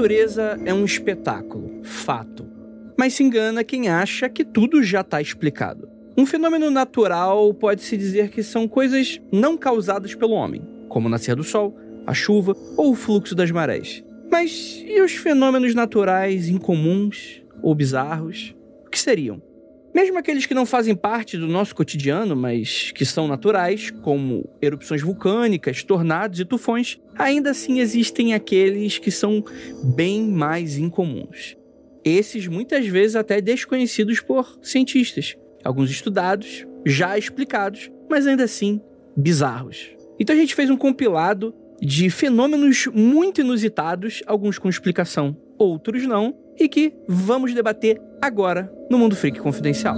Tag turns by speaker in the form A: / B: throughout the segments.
A: natureza é um espetáculo, fato. Mas se engana quem acha que tudo já está explicado. Um fenômeno natural pode-se dizer que são coisas não causadas pelo homem, como o nascer do sol, a chuva ou o fluxo das marés. Mas e os fenômenos naturais incomuns ou bizarros? O que seriam? Mesmo aqueles que não fazem parte do nosso cotidiano, mas que são naturais, como erupções vulcânicas, tornados e tufões, ainda assim existem aqueles que são bem mais incomuns. Esses muitas vezes até desconhecidos por cientistas, alguns estudados, já explicados, mas ainda assim bizarros. Então a gente fez um compilado de fenômenos muito inusitados, alguns com explicação, outros não, e que vamos debater agora no Mundo Freak Confidencial.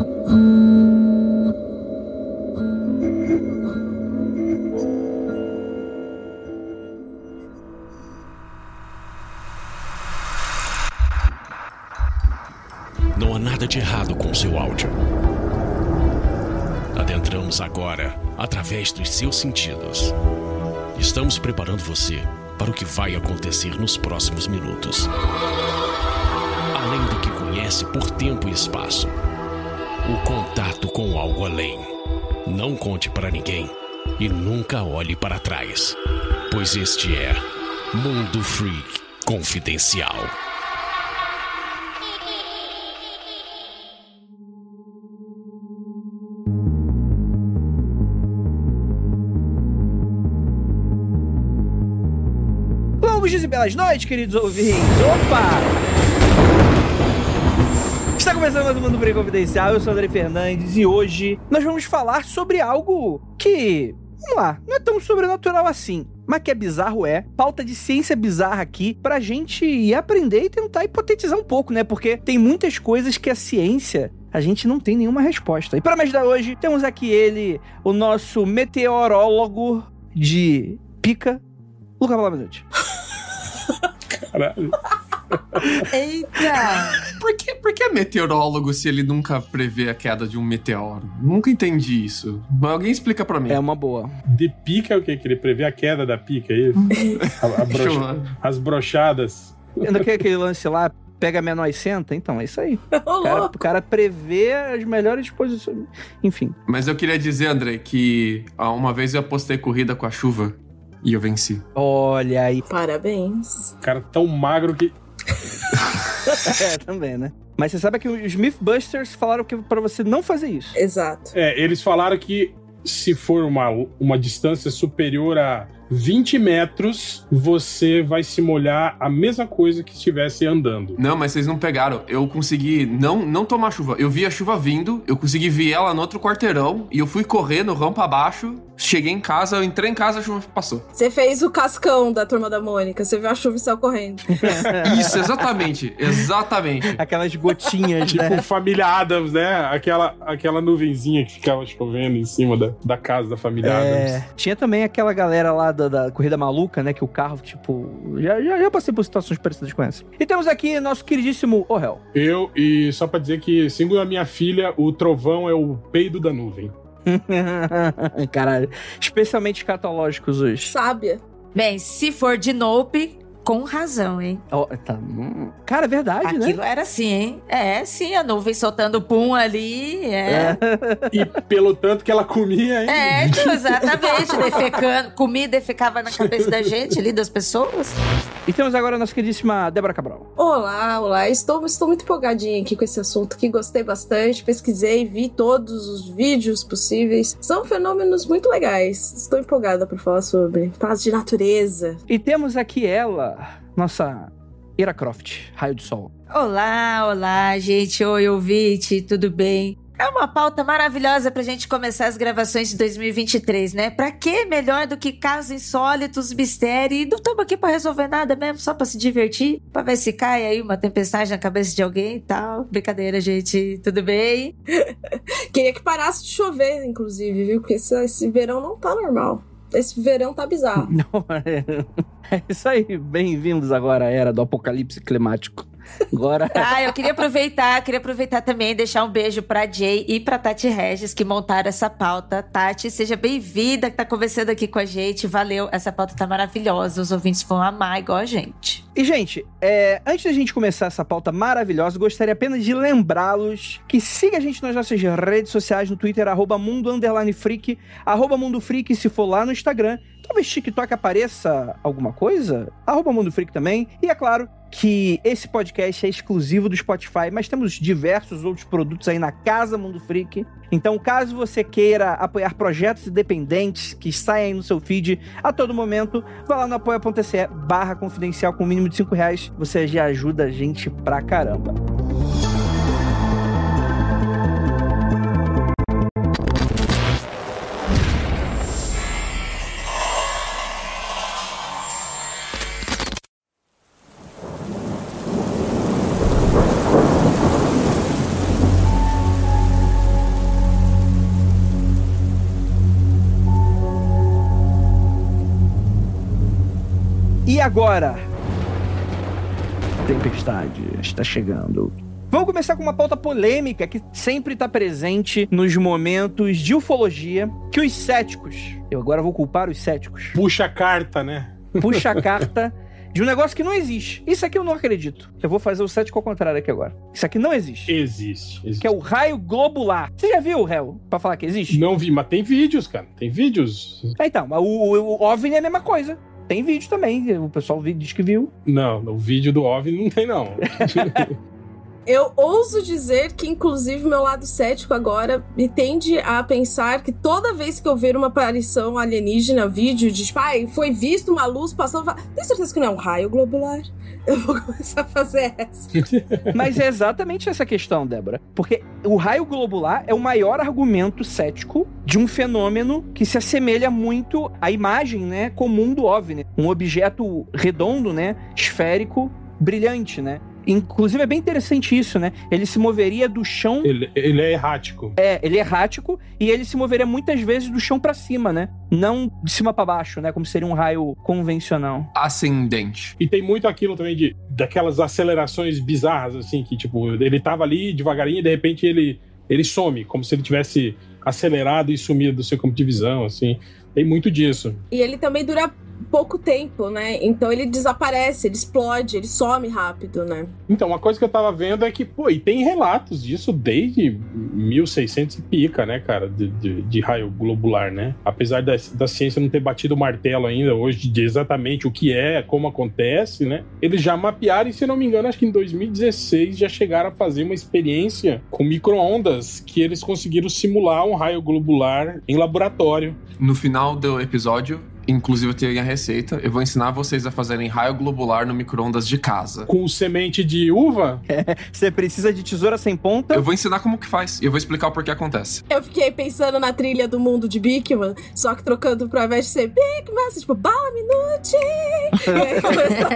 B: Não há nada de errado com seu áudio. Adentramos agora através dos seus sentidos. Estamos preparando você para o que vai acontecer nos próximos minutos. Por tempo e espaço, o contato com algo além. Não conte para ninguém e nunca olhe para trás, pois este é Mundo Freak Confidencial.
A: Longos dias e belas noites, queridos ouvintes. Opa! Começando mais um Mundo Freak Confidencial, eu sou o André Fernandes e hoje nós vamos falar sobre algo que, vamos lá, não é tão sobrenatural assim, mas que é bizarro é. Pauta de ciência bizarra aqui pra gente ir aprender e tentar hipotetizar um pouco, né? Porque tem muitas coisas que a ciência a gente não tem nenhuma resposta. E para me ajudar hoje, temos aqui ele, o nosso meteorólogo de pica, Luca Palamenute.
C: Caralho.
D: Eita!
E: Por que, por que é meteorólogo se ele nunca prevê a queda de um meteoro? Nunca entendi isso. Mas alguém explica pra mim.
A: É uma boa.
C: De pica é o quê? Que ele prevê a queda da pica, é isso? A- a brocha- as brochadas.
A: Ainda que aquele lance lá, pega menor e senta, então é isso aí. O cara, o cara prevê as melhores posições. Enfim.
E: Mas eu queria dizer, André, que ah, uma vez eu apostei corrida com a chuva e eu venci.
A: Olha aí.
D: Parabéns.
C: O cara tão magro que.
A: É, também, né? Mas você sabe que os Mythbusters falaram que pra você não fazer isso.
D: Exato.
C: É, eles falaram que se for uma, uma distância superior a 20 metros, você vai se molhar a mesma coisa que estivesse andando.
E: Não, mas vocês não pegaram. Eu consegui não, não tomar chuva. Eu vi a chuva vindo, eu consegui ver ela no outro quarteirão e eu fui correndo, rampa abaixo. Cheguei em casa, eu entrei em casa, a chuva passou.
D: Você fez o cascão da turma da Mônica. Você viu a chuva e saiu correndo.
E: Isso, exatamente. Exatamente.
A: Aquelas gotinhas, né?
C: Tipo família Adams, né? Aquela, aquela nuvenzinha que ficava chovendo em cima da, da casa da família
A: É,
C: Adams.
A: tinha também aquela galera lá da, da Corrida Maluca, né? Que o carro, tipo. Já, já, já passei por situações parecidas com essa. E temos aqui nosso queridíssimo Orel.
C: Eu, e só pra dizer que, segundo a minha filha, o trovão é o peido da nuvem.
A: Caralho. Especialmente escatológicos hoje.
D: Sábia.
F: Bem, se for de Nope, com razão, hein?
A: Ó, tá. hum. Cara, é verdade, né?
F: Aquilo era assim, hein? É, sim, a nuvem soltando pum ali, é.
C: E pelo tanto que ela comia, hein?
F: É, então, exatamente, defecando, comia e defecava na cabeça da gente ali, das pessoas.
A: E temos agora a nossa queridíssima Débora Cabral.
D: Olá, olá. Estou, estou muito empolgadinha aqui com esse assunto que gostei bastante. Pesquisei, vi todos os vídeos possíveis. São fenômenos muito legais. Estou empolgada por falar sobre paz de natureza.
A: E temos aqui ela, nossa Ira Croft, Raio de Sol.
F: Olá, olá, gente. Oi, ouvinte, tudo bem? É uma pauta maravilhosa pra gente começar as gravações de 2023, né? Pra que melhor do que casos insólitos, mistério? E não estamos aqui pra resolver nada mesmo, só pra se divertir, pra ver se cai aí uma tempestade na cabeça de alguém e tal. Brincadeira, gente. Tudo bem?
D: Queria que parasse de chover, inclusive, viu? Porque esse, esse verão não tá normal. Esse verão tá bizarro.
A: Não, é, é isso aí. Bem-vindos agora à era do apocalipse climático. Agora.
F: Ah, eu queria aproveitar, queria aproveitar também e deixar um beijo pra Jay e pra Tati Regis que montaram essa pauta. Tati, seja bem-vinda que tá conversando aqui com a gente. Valeu, essa pauta tá maravilhosa. Os ouvintes vão amar igual a gente.
A: E, gente, é, antes da gente começar essa pauta maravilhosa, gostaria apenas de lembrá-los que siga a gente nas nossas redes sociais, no Twitter, arroba mundo underline freak, arroba mundo freak, se for lá no Instagram. Talvez TikTok apareça alguma coisa? Arroba mundo freak também. E é claro que esse podcast é exclusivo do Spotify, mas temos diversos outros produtos aí na Casa Mundo Freak. Então, caso você queira apoiar projetos independentes que saem aí no seu feed a todo momento, vá lá no apoia.se barra confidencial com mínimo de 5 reais. Você já ajuda a gente pra caramba. E agora? Tempestade está chegando. Vamos começar com uma pauta polêmica que sempre está presente nos momentos de ufologia, que os céticos, eu agora vou culpar os céticos,
C: Puxa a carta, né?
A: puxa a carta de um negócio que não existe. Isso aqui eu não acredito. Eu vou fazer o cético ao contrário aqui agora. Isso aqui não existe.
C: Existe. existe.
A: Que é o raio globular. Você já viu, réu, pra falar que existe?
C: Não vi, mas tem vídeos, cara. Tem vídeos.
A: É, então, o, o, o OVNI é a mesma coisa. Tem vídeo também. O pessoal diz que viu.
C: Não, o vídeo do OVNI não tem, não.
D: Eu ouso dizer que, inclusive, meu lado cético agora me tende a pensar que toda vez que eu ver uma aparição alienígena, vídeo de tipo, ai, foi visto uma luz passando. Tem certeza que não é um raio globular? Eu vou começar a fazer essa.
A: Mas é exatamente essa questão, Débora. Porque o raio globular é o maior argumento cético de um fenômeno que se assemelha muito à imagem, né, comum do OVNI. Um objeto redondo, né, esférico, brilhante, né? Inclusive é bem interessante isso, né? Ele se moveria do chão
C: ele, ele é errático.
A: É, ele é errático e ele se moveria muitas vezes do chão pra cima, né? Não de cima pra baixo, né? Como seria um raio convencional.
E: Ascendente.
C: E tem muito aquilo também de daquelas acelerações bizarras, assim, que, tipo, ele tava ali devagarinho e de repente ele, ele some, como se ele tivesse acelerado e sumido do seu campo de visão, assim. Tem muito disso.
D: E ele também dura pouco tempo, né? Então ele desaparece, ele explode, ele some rápido, né?
C: Então, uma coisa que eu tava vendo é que, pô, e tem relatos disso desde 1600 e pica, né, cara, de, de, de raio globular, né? Apesar da, da ciência não ter batido o martelo ainda hoje de exatamente o que é, como acontece, né? Eles já mapearam e, se não me engano, acho que em 2016 já chegaram a fazer uma experiência com micro-ondas que eles conseguiram simular um raio globular em laboratório.
E: No final do episódio, inclusive eu tenho a receita, eu vou ensinar vocês a fazerem raio globular no micro-ondas de casa.
C: Com semente de uva,
A: Você precisa de tesoura sem ponta.
E: Eu vou ensinar como que faz e eu vou explicar o porquê acontece.
D: Eu fiquei pensando na trilha do mundo de Bigman, só que trocando pro invés de ser Bigman, assim, tipo, bala minute! e aí começou...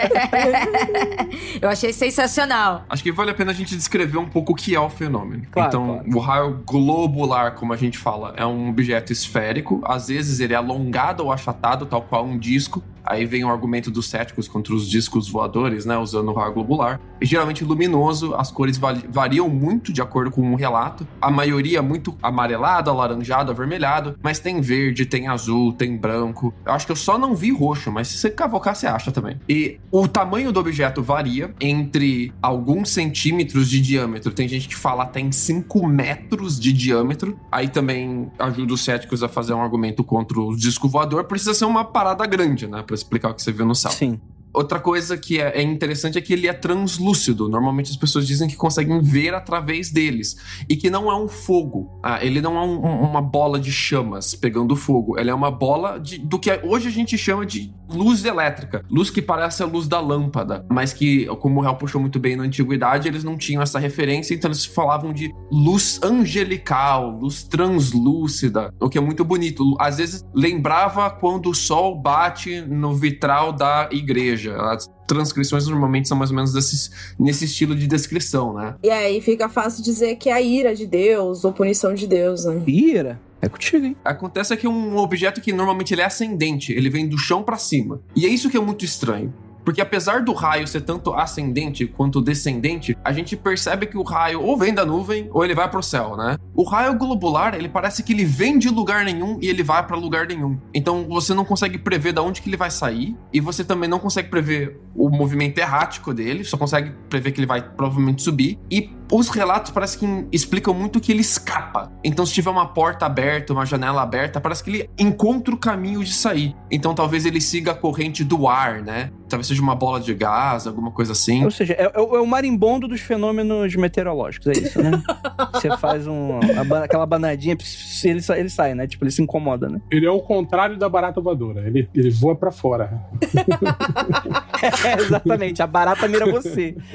F: Eu achei sensacional.
E: Acho que vale a pena a gente descrever um pouco o que é o fenômeno.
A: Claro,
E: então,
A: claro.
E: o raio globular, como a gente fala, é um objeto esférico. Às vezes ele é alongado ou achatado, tal qual um disco. Aí vem o argumento dos céticos contra os discos voadores, né? Usando o raio globular. E geralmente luminoso, as cores vari- variam muito de acordo com o relato. A maioria muito amarelado, alaranjado, avermelhado. Mas tem verde, tem azul, tem branco. Eu acho que eu só não vi roxo, mas se você cavocar, você acha também. E o tamanho do objeto varia entre alguns centímetros de diâmetro. Tem gente que fala até em 5 metros de diâmetro. Aí também ajuda os céticos a fazer um argumento contra o disco voador. Precisa ser uma parada grande, né? Pra explicar o que você viu no céu.
A: Sim.
E: Outra coisa que é, é interessante é que ele é translúcido. Normalmente as pessoas dizem que conseguem ver através deles. E que não é um fogo. Ah, ele não é um- um- uma bola de chamas pegando fogo. Ele é uma bola de, do que hoje a gente chama de luz elétrica. Luz que parece a luz da lâmpada. Mas que, como o Hel puxou muito bem na antiguidade, eles não tinham essa referência. Então eles falavam de luz angelical, luz translúcida. O que é muito bonito. Às vezes lembrava quando o sol bate no vitral da igreja. As transcrições normalmente são mais ou menos desses, nesse estilo de descrição, né?
D: E aí fica fácil dizer que é a ira de Deus ou punição de Deus, né?
A: Ira, é contigo, hein?
E: Acontece que é um objeto que normalmente ele é ascendente, ele vem do chão pra cima. E é isso que é muito estranho. Porque apesar do raio ser tanto ascendente quanto descendente, a gente percebe que o raio ou vem da nuvem ou ele vai pro céu, né? O raio globular, ele parece que ele vem de lugar nenhum e ele vai para lugar nenhum. Então você não consegue prever de onde que ele vai sair e você também não consegue prever o movimento errático dele, só consegue prever que ele vai provavelmente subir e os relatos parece que explicam muito que ele escapa. Então, se tiver uma porta aberta, uma janela aberta, parece que ele encontra o caminho de sair. Então, talvez ele siga a corrente do ar, né? Talvez seja uma bola de gás, alguma coisa assim.
A: Ou seja, é, é o marimbondo dos fenômenos meteorológicos, é isso, né? Você faz um, a, aquela banadinha, ele, ele sai, né? Tipo, ele se incomoda, né?
C: Ele é o contrário da barata voadora. Ele, ele voa para fora.
A: é, exatamente. A barata mira você.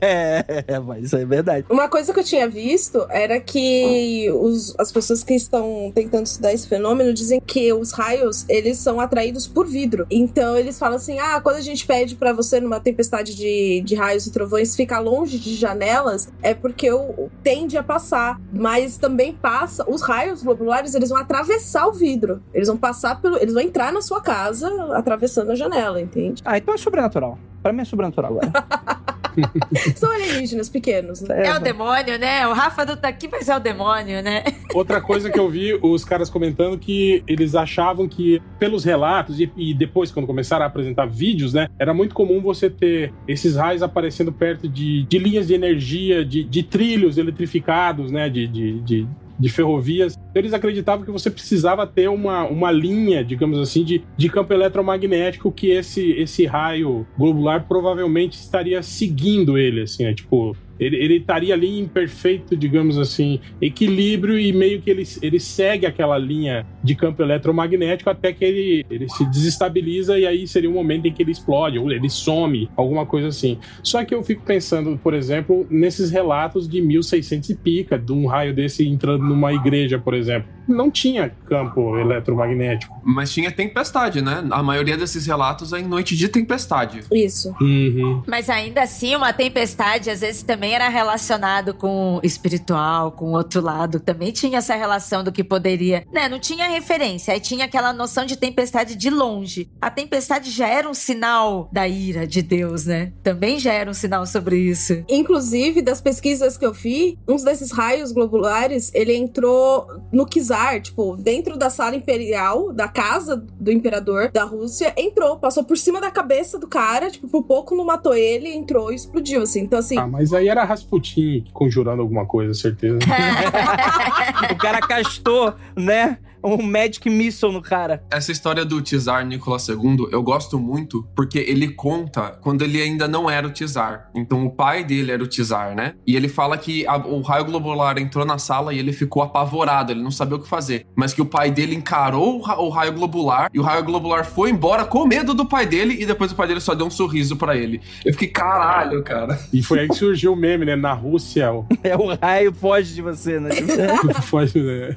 A: É, mas isso é verdade.
D: Uma coisa que eu tinha visto era que os, as pessoas que estão tentando estudar esse fenômeno dizem que os raios, eles são atraídos por vidro. Então, eles falam assim, ah, quando a gente gente pede para você, numa tempestade de, de raios e trovões, ficar longe de janelas, é porque o, tende a passar. Mas também passa. Os raios globulares, eles vão atravessar o vidro. Eles vão passar pelo. Eles vão entrar na sua casa atravessando a janela, entende?
A: Ah, então é sobrenatural. Pra mim é sobrenatural agora.
D: São alienígenas pequenos, né?
F: É o demônio, né? O Rafa não tá aqui, mas é o demônio, né?
C: Outra coisa que eu vi os caras comentando que eles achavam que, pelos relatos e, e depois, quando começaram a apresentar vídeos, né? Era muito comum você ter esses raios aparecendo perto de, de linhas de energia, de, de trilhos eletrificados, né? de, de, de de ferrovias. Eles acreditavam que você precisava ter uma, uma linha, digamos assim, de, de campo eletromagnético que esse, esse raio globular provavelmente estaria seguindo ele, assim, né? Tipo, ele, ele estaria ali em perfeito, digamos assim, equilíbrio e meio que ele, ele segue aquela linha de campo eletromagnético até que ele, ele se desestabiliza e aí seria o um momento em que ele explode ou ele some, alguma coisa assim. Só que eu fico pensando, por exemplo, nesses relatos de 1600 e pica, de um raio desse entrando numa igreja, por exemplo não tinha campo eletromagnético.
E: Mas tinha tempestade, né? A maioria desses relatos é em noite de tempestade.
D: Isso.
C: Uhum.
F: Mas ainda assim, uma tempestade às vezes também era relacionado com espiritual, com outro lado. Também tinha essa relação do que poderia. Né? Não tinha referência. Aí tinha aquela noção de tempestade de longe. A tempestade já era um sinal da ira de Deus, né? Também já era um sinal sobre isso.
D: Inclusive, das pesquisas que eu vi, uns desses raios globulares, ele entrou no Kizar tipo, dentro da sala imperial, da casa do imperador da Rússia, entrou, passou por cima da cabeça do cara, tipo, por pouco não matou ele, entrou e explodiu, assim. Então, assim.
C: Ah, mas aí era Rasputin conjurando alguma coisa, certeza.
A: o cara castou, né? Um Magic Missile no cara.
E: Essa história do Tsar Nicolas II eu gosto muito porque ele conta quando ele ainda não era o Tsar. Então o pai dele era o Tsar, né? E ele fala que a, o raio globular entrou na sala e ele ficou apavorado, ele não sabia o que fazer. Mas que o pai dele encarou o, o raio globular e o raio globular foi embora com medo do pai dele e depois o pai dele só deu um sorriso para ele. Eu fiquei, caralho, cara.
C: E foi aí que surgiu o meme, né? Na Rússia. O...
A: É o raio foge de você, né?
C: foge, né?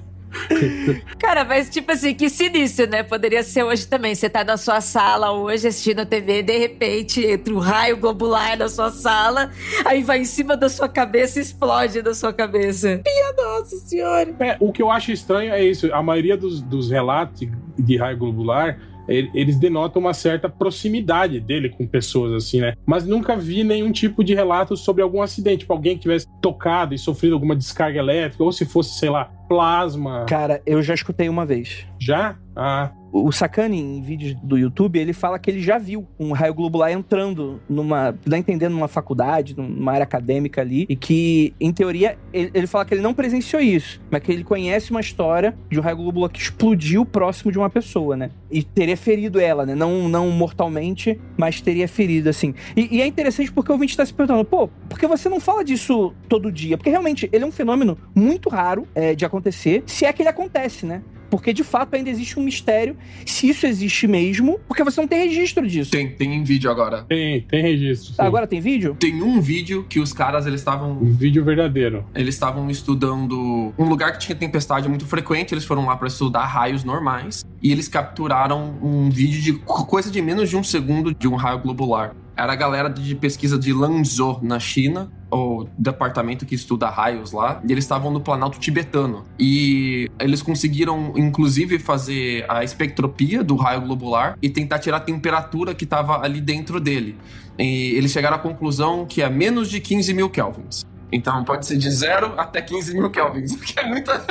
F: Cara, mas tipo assim, que sinistro, né? Poderia ser hoje também. Você tá na sua sala hoje assistindo TV, de repente entra um raio globular na sua sala, aí vai em cima da sua cabeça e explode na sua cabeça.
D: Minha nossa senhora.
C: É, o que eu acho estranho é isso. A maioria dos, dos relatos de raio globular eles denotam uma certa proximidade dele com pessoas, assim, né? Mas nunca vi nenhum tipo de relato sobre algum acidente, tipo, alguém que tivesse tocado e sofrido alguma descarga elétrica, ou se fosse, sei lá, plasma.
A: Cara, eu já escutei uma vez.
C: Já? Ah
A: o Sakane, em vídeos do YouTube, ele fala que ele já viu um raio globular entrando numa. dá entendendo numa faculdade, numa área acadêmica ali, e que, em teoria, ele, ele, fala que ele não presenciou isso, mas que ele conhece uma história de um raio globular que explodiu próximo de uma pessoa, né? E teria ferido ela, né? Não, não mortalmente, mas teria ferido, assim. E, e é interessante porque o ouvinte está se perguntando, pô, por que você não fala disso todo dia? Porque realmente ele é um fenômeno muito raro é, de acontecer, se é que ele acontece, né? Porque de fato ainda existe um mistério se isso existe mesmo, porque você não tem registro disso.
E: Tem, tem em vídeo agora.
C: Tem, tem registro. Sim.
A: Agora tem vídeo?
E: Tem um vídeo que os caras eles estavam.
C: Um vídeo verdadeiro.
E: Eles estavam estudando um lugar que tinha tempestade muito frequente, eles foram lá para estudar raios normais e eles capturaram um vídeo de coisa de menos de um segundo de um raio globular. Era a galera de pesquisa de Lanzhou, na China, o departamento que estuda raios lá, e eles estavam no Planalto tibetano. E eles conseguiram, inclusive, fazer a espectropia do raio globular e tentar tirar a temperatura que estava ali dentro dele. E eles chegaram à conclusão que é menos de 15 mil kelvins. Então pode ser de 0 até 15 mil kelvins, o que é muita.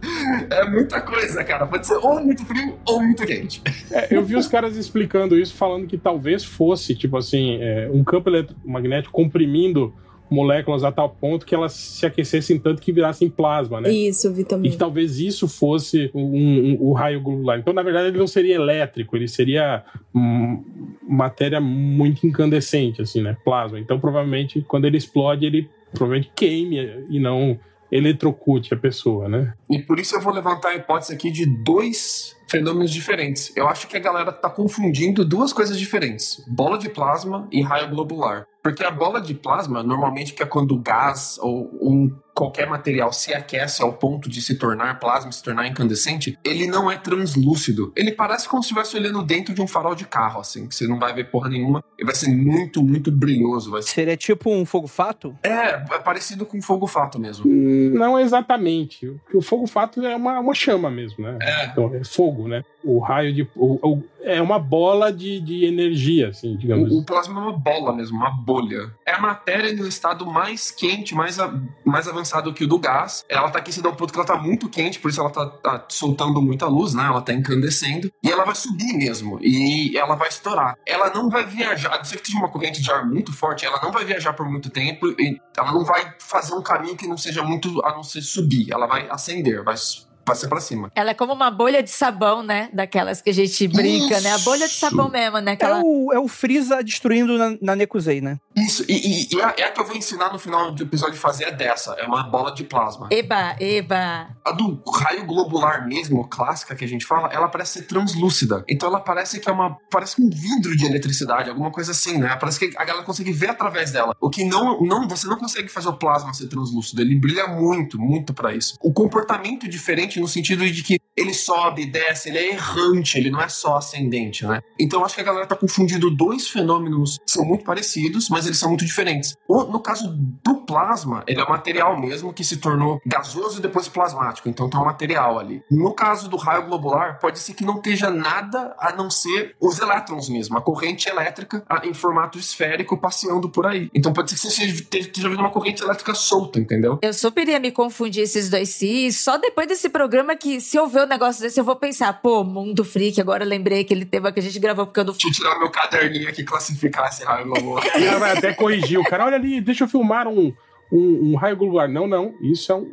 E: é muita coisa, cara. Pode ser ou muito frio ou muito quente.
C: É, eu vi os caras explicando isso, falando que talvez fosse, tipo assim, é, um campo eletromagnético comprimindo moléculas a tal ponto que elas se aquecessem tanto que virassem plasma, né?
D: Isso, eu vi também.
C: E que talvez isso fosse o um, um, um, raio globular. Então, na verdade, ele não seria elétrico, ele seria hum, matéria muito incandescente, assim, né? Plasma. Então, provavelmente, quando ele explode, ele provavelmente queime e não eletrocute a pessoa, né?
E: E por isso eu vou levantar a hipótese aqui de dois fenômenos diferentes. Eu acho que a galera tá confundindo duas coisas diferentes: bola de plasma e raio globular. Porque a bola de plasma, normalmente, que é quando o gás ou um qualquer material se aquece ao ponto de se tornar plasma, se tornar incandescente, ele não é translúcido. Ele parece como se estivesse olhando dentro de um farol de carro, assim, que você não vai ver porra nenhuma. Ele vai ser muito, muito brilhoso. Vai ser...
A: Seria tipo um fogo-fato?
E: É, é parecido com fogo-fato mesmo.
C: Não exatamente. O fogo-fato é uma, uma chama mesmo, né? É. Então, é fogo, né? O raio de. O, o, é uma bola de, de energia, assim, digamos.
E: O, o plasma é uma bola mesmo, uma bolha. É a matéria no estado mais quente, mais, a, mais avançado que o do gás. Ela tá aquecida ao ponto que ela tá muito quente, por isso ela tá, tá, soltando muita luz, né? Ela tá incandescendo. E ela vai subir mesmo. E ela vai estourar. Ela não vai viajar, a não ser que seja uma corrente de ar muito forte, ela não vai viajar por muito tempo. E ela não vai fazer um caminho que não seja muito, a não ser subir. Ela vai acender, vai passei pra cima.
F: Ela é como uma bolha de sabão, né? Daquelas que a gente brinca, Isso. né? A bolha de sabão mesmo, né?
A: Aquela... É, o, é o Freeza destruindo na, na Nekuzei, né?
E: Isso, e, e, e a, é a, que eu vou ensinar no final do episódio fazer é dessa. É uma bola de plasma.
F: Eba, eba.
E: A do raio globular mesmo, clássica que a gente fala, ela parece ser translúcida. Então ela parece que é uma. Parece um vidro de eletricidade, alguma coisa assim, né? Parece que a galera consegue ver através dela. O que não, não. Você não consegue fazer o plasma ser translúcido. Ele brilha muito, muito para isso. O comportamento diferente no sentido de que ele sobe, desce, ele é errante, ele não é só ascendente, né? Então eu acho que a galera tá confundindo dois fenômenos que são muito parecidos, mas eles são muito diferentes. no caso do plasma, ele é um material mesmo que se tornou gasoso e depois plasmático, então tem um material ali. No caso do raio globular, pode ser que não esteja nada a não ser os elétrons mesmo, a corrente elétrica em formato esférico passeando por aí. Então pode ser que você esteja vendo uma corrente elétrica solta, entendeu?
F: Eu super ia me confundir esses dois se só depois desse programa que se eu ver um negócio desse eu vou pensar, pô, Mundo Freak, agora lembrei aquele tema que a gente gravou porque eu não...
E: Deixa eu tirar meu caderninho aqui e classificar esse raio globular.
C: Até corrigir o cara, olha ali, deixa eu filmar um, um, um raio globular. Não, não, isso é um,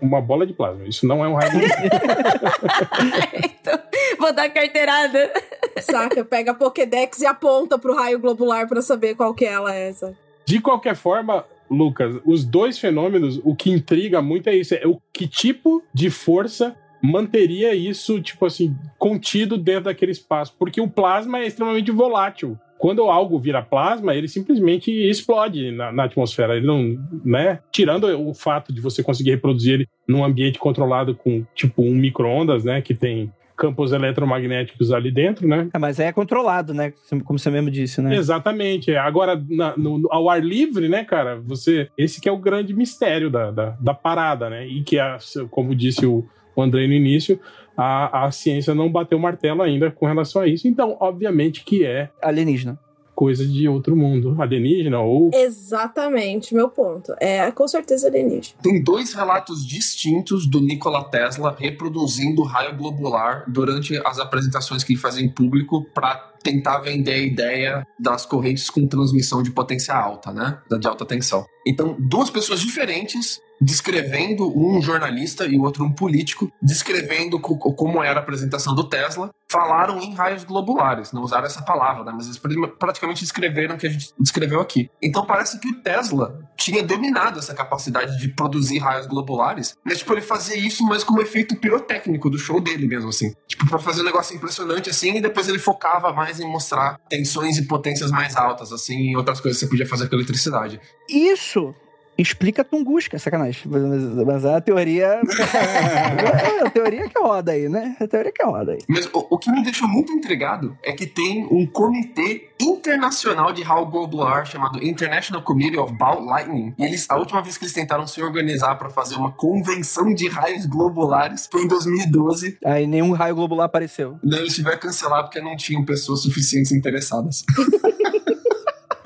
C: uma bola de plasma. Isso não é um raio globular.
F: então, vou dar carteirada.
D: Saca, pega a Pokédex e aponta pro raio globular para saber qual que é ela é essa.
C: De qualquer forma, Lucas, os dois fenômenos, o que intriga muito é isso: é o que tipo de força manteria isso, tipo assim, contido dentro daquele espaço. Porque o plasma é extremamente volátil. Quando algo vira plasma, ele simplesmente explode na, na atmosfera. Ele não, né? Tirando o fato de você conseguir reproduzir ele num ambiente controlado com, tipo, um micro-ondas, né? Que tem campos eletromagnéticos ali dentro, né?
A: É, mas é controlado, né? Como você mesmo disse, né?
C: Exatamente. Agora, na, no, ao ar livre, né, cara? Você. Esse que é o grande mistério da, da, da parada, né? E que, é, como disse o, o André no início, a, a ciência não bateu o martelo ainda com relação a isso. Então, obviamente que é.
A: Alienígena
C: coisa de outro mundo, alienígena ou.
D: Exatamente, meu ponto. É com certeza alienígena.
E: Tem dois relatos distintos do Nikola Tesla reproduzindo raio globular durante as apresentações que ele fazia em público para tentar vender a ideia das correntes com transmissão de potência alta, né? De alta tensão. Então, duas pessoas diferentes descrevendo um jornalista e o outro um político, descrevendo co como era a apresentação do Tesla, falaram em raios globulares, não usaram essa palavra, né? mas eles praticamente descreveram o que a gente descreveu aqui. Então parece que o Tesla tinha dominado essa capacidade de produzir raios globulares, mas tipo, ele fazia isso mais como efeito pirotécnico do show dele mesmo, assim. Tipo, pra fazer um negócio impressionante assim, e depois ele focava mais em mostrar tensões e potências mais altas, assim, e outras coisas que você podia fazer com eletricidade.
A: Isso explica Tunguska, sacanagem. Mas, mas a teoria. a teoria que roda aí, né? A teoria que roda aí.
E: Mas o, o que me deixou muito intrigado é que tem um comitê internacional de raio globular chamado International Committee of Ball Lightning. E eles, a última vez que eles tentaram se organizar para fazer uma convenção de raios globulares foi em 2012.
A: Aí nenhum raio globular apareceu.
E: Daí eles tiveram que cancelar porque não tinham pessoas suficientes interessadas.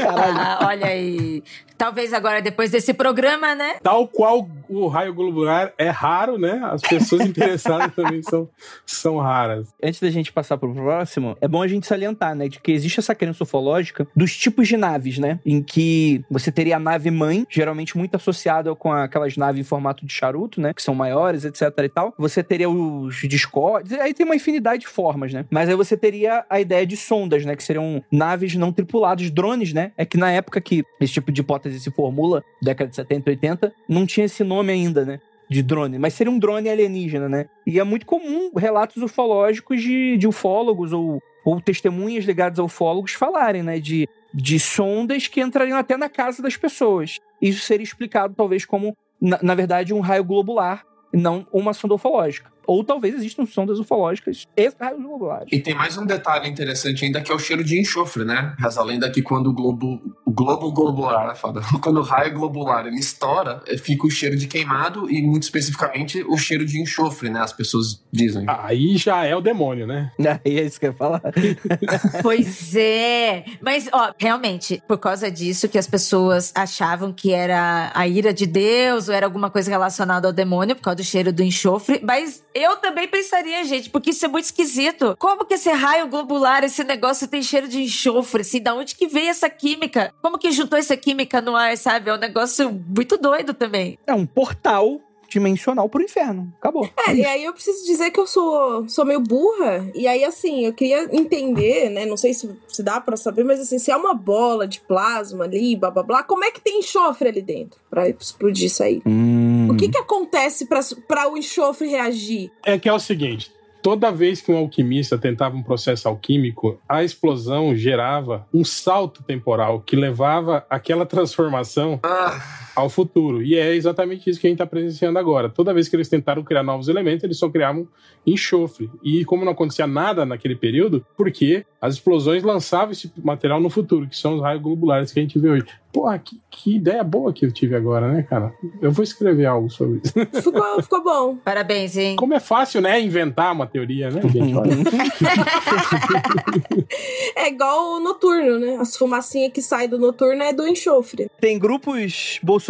F: Ah, olha aí. Talvez agora, depois desse programa, né?
C: Tal qual o raio globular é raro, né? As pessoas interessadas também são, são raras.
A: Antes da gente passar pro próximo, é bom a gente salientar, né, de que existe essa crença ufológica dos tipos de naves, né? Em que você teria a nave mãe, geralmente muito associada com aquelas naves em formato de charuto, né? Que são maiores, etc e tal. Você teria os Discord, aí tem uma infinidade de formas, né? Mas aí você teria a ideia de sondas, né? Que seriam naves não tripuladas, drones, né? É que na época que esse tipo de hipótese se formula, década de 70, 80, não tinha esse nome ainda, né? De drone, mas seria um drone alienígena, né? E é muito comum relatos ufológicos de, de ufólogos ou, ou testemunhas ligadas a ufólogos falarem, né? De, de sondas que entrariam até na casa das pessoas. Isso seria explicado, talvez, como, na, na verdade, um raio globular, não uma sonda ufológica. Ou talvez existam sondas ufológicas e raios globulares.
E: E tem mais um detalhe interessante ainda que é o cheiro de enxofre, né? Reza a lenda que quando o globo, o globo globular, é foda, quando o raio globular ele estoura, é, fica o cheiro de queimado e muito especificamente o cheiro de enxofre, né? As pessoas dizem.
C: Aí já é o demônio, né?
A: Aí é isso que eu ia falar.
F: Pois é. Mas, ó, realmente, por causa disso que as pessoas achavam que era a ira de Deus ou era alguma coisa relacionada ao demônio, por causa do cheiro do enxofre. Mas eu também pensaria, gente, porque isso é muito esquisito. Como que esse raio globular, esse negócio tem cheiro de enxofre, assim? Da onde que veio essa química? Como que juntou essa química no ar, sabe? É um negócio muito doido também.
A: É um portal dimensional pro inferno. Acabou.
D: É, e aí eu preciso dizer que eu sou, sou meio burra. E aí, assim, eu queria entender, né? Não sei se, se dá pra saber, mas assim, se é uma bola de plasma ali, blá blá blá, como é que tem enxofre ali dentro pra explodir isso aí?
A: Hum.
D: O que que acontece pra, pra o enxofre reagir?
C: É que é o seguinte. Toda vez que um alquimista tentava um processo alquímico, a explosão gerava um salto temporal que levava aquela transformação
E: Ah,
C: ao futuro. E é exatamente isso que a gente está presenciando agora. Toda vez que eles tentaram criar novos elementos, eles só criavam enxofre. E como não acontecia nada naquele período, porque as explosões lançavam esse material no futuro, que são os raios globulares que a gente vê hoje. Porra, que, que ideia boa que eu tive agora, né, cara? Eu vou escrever algo sobre isso.
D: Ficou, ficou bom.
F: Parabéns, hein?
C: Como é fácil, né, inventar uma teoria, né, gente? Olha.
D: É igual o noturno, né? As fumacinhas que saem do noturno é do enxofre.
A: Tem grupos bolsonaristas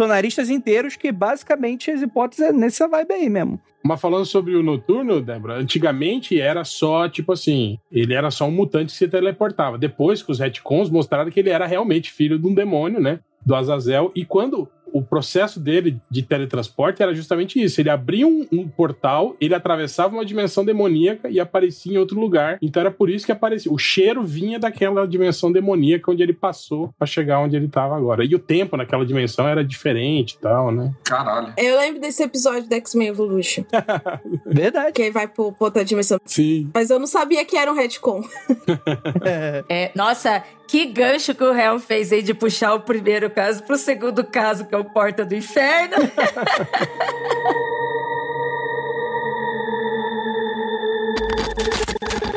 A: inteiros que basicamente as hipóteses é nessa vibe aí mesmo.
C: Mas falando sobre o noturno, Débora, antigamente era só, tipo assim, ele era só um mutante que se teleportava. Depois que os retcons mostraram que ele era realmente filho de um demônio, né? Do Azazel. E quando o processo dele de teletransporte era justamente isso. Ele abria um, um portal, ele atravessava uma dimensão demoníaca e aparecia em outro lugar. Então era por isso que aparecia. O cheiro vinha daquela dimensão demoníaca onde ele passou pra chegar onde ele tava agora. E o tempo naquela dimensão era diferente e tal, né?
E: caralho.
D: Eu lembro desse episódio do X-Men Evolution,
A: Verdade.
D: que aí vai pro, pra outra dimensão.
C: Sim.
D: Mas eu não sabia que era um retcon.
F: É, nossa, que gancho que o réu fez aí de puxar o primeiro caso pro segundo caso, que é o Porta do Inferno.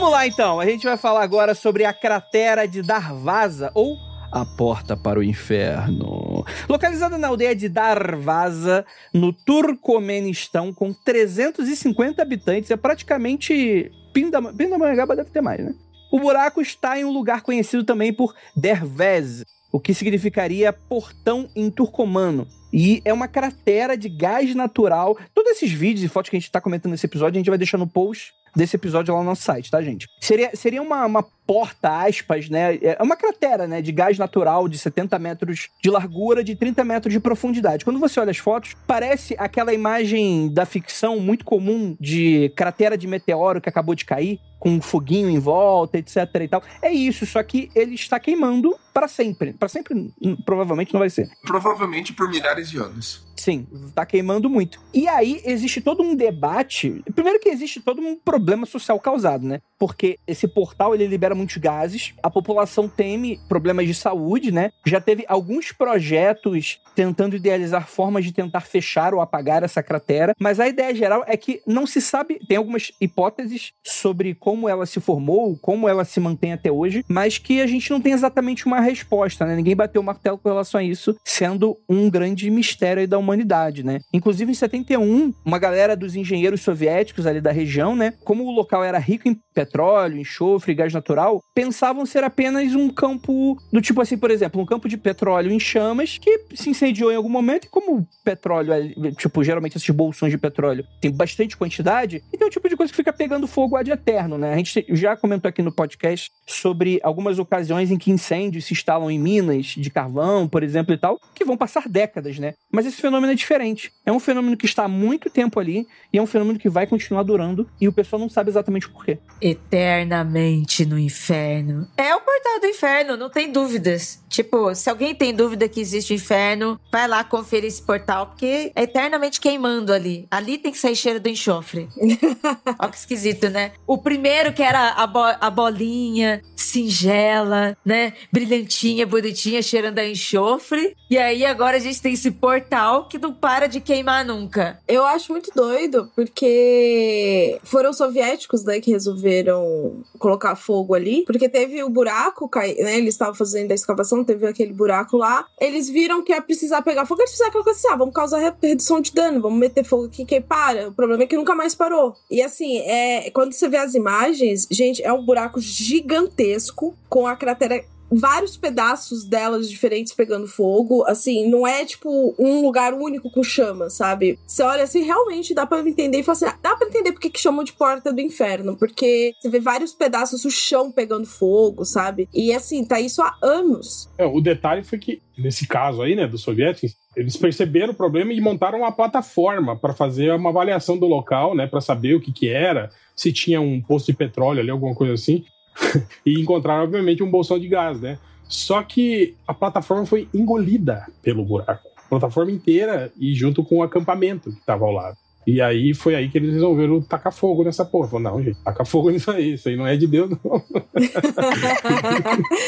A: Vamos lá então, a gente vai falar agora sobre a cratera de Darvaza, ou a porta para o inferno. Localizada na aldeia de Darvaza, no Turcomenistão, com 350 habitantes, é praticamente Pinda- Pindamonhangaba deve ter mais, né? O buraco está em um lugar conhecido também por Dervez, o que significaria portão em turcomano. E é uma cratera de gás natural. Todos esses vídeos e fotos que a gente está comentando nesse episódio, a gente vai deixar no post desse episódio lá no nosso site, tá, gente? Seria, seria uma, uma porta, aspas, né? É uma cratera, né? De gás natural de 70 metros de largura, de 30 metros de profundidade. Quando você olha as fotos, parece aquela imagem da ficção muito comum de cratera de meteoro que acabou de cair, com um foguinho em volta, etc e tal. É isso, só que ele está queimando para sempre. Para sempre, provavelmente não vai ser.
E: Provavelmente por milhares de anos.
A: Sim, tá queimando muito. E aí existe todo um debate. Primeiro que existe todo um problema social causado, né? Porque esse portal ele libera muitos gases, a população teme problemas de saúde, né? Já teve alguns projetos tentando idealizar formas de tentar fechar ou apagar essa cratera, mas a ideia geral é que não se sabe, tem algumas hipóteses sobre como ela se formou, como ela se mantém até hoje, mas que a gente não tem exatamente uma resposta, né? Ninguém bateu o martelo com relação a isso, sendo um grande mistério da humanidade, né? Inclusive em 71, uma galera dos engenheiros soviéticos ali da região, né, como o local era rico em petróleo, enxofre, gás natural, pensavam ser apenas um campo do tipo assim, por exemplo, um campo de petróleo em chamas que se incendiou em algum momento e como petróleo é, tipo, geralmente esses bolsões de petróleo tem bastante quantidade, então é o tipo de coisa que fica pegando fogo ad eterno, né? A gente já comentou aqui no podcast sobre algumas ocasiões em que incêndios se instalam em minas de carvão, por exemplo, e tal, que vão passar décadas, né? Mas esse fenômeno é diferente. É um fenômeno que está há muito tempo ali e é um fenômeno que vai continuar durando e o pessoal não sabe exatamente o porquê.
F: Eternamente no inferno. É o portal do inferno, não tem dúvidas. Tipo, se alguém tem dúvida que existe inferno, vai lá conferir esse portal, porque é eternamente queimando ali. Ali tem que sair cheiro do enxofre. Olha que esquisito, né? O primeiro que era a, bo a bolinha, singela, né? Brilhantinha, bonitinha, cheirando a enxofre. E aí agora a gente tem esse portal que não para de queimar nunca.
D: Eu acho muito doido, porque foram os soviéticos, né, que resolveram colocar fogo ali, porque teve o buraco, né? Eles estavam fazendo a escavação, teve aquele buraco lá. Eles viram que ia precisar pegar fogo, eles fizeram aquela coisa assim, ah, vamos causar redução de dano, vamos meter fogo aqui que para. O problema é que nunca mais parou. E assim, é, quando você vê as imagens, gente, é um buraco gigantesco com a cratera vários pedaços delas diferentes pegando fogo. Assim, não é tipo um lugar único com chama, sabe? Você olha assim, realmente dá pra entender e fala assim: ah, dá pra entender porque que chamam de porta do inferno. Porque você vê vários pedaços do chão pegando fogo, sabe? E assim, tá isso há anos.
C: É, o detalhe foi que, nesse caso aí, né, dos soviéticos, eles perceberam o problema e montaram uma plataforma para fazer uma avaliação do local, né, para saber o que que era, se tinha um posto de petróleo ali, alguma coisa assim. e encontraram, obviamente, um bolsão de gás, né? Só que a plataforma foi engolida pelo buraco. A plataforma inteira e junto com o acampamento que estava ao lado. E aí foi aí que eles resolveram tacar fogo nessa porra. Falaram, não, gente, taca fogo nisso aí, isso aí não é de Deus, não.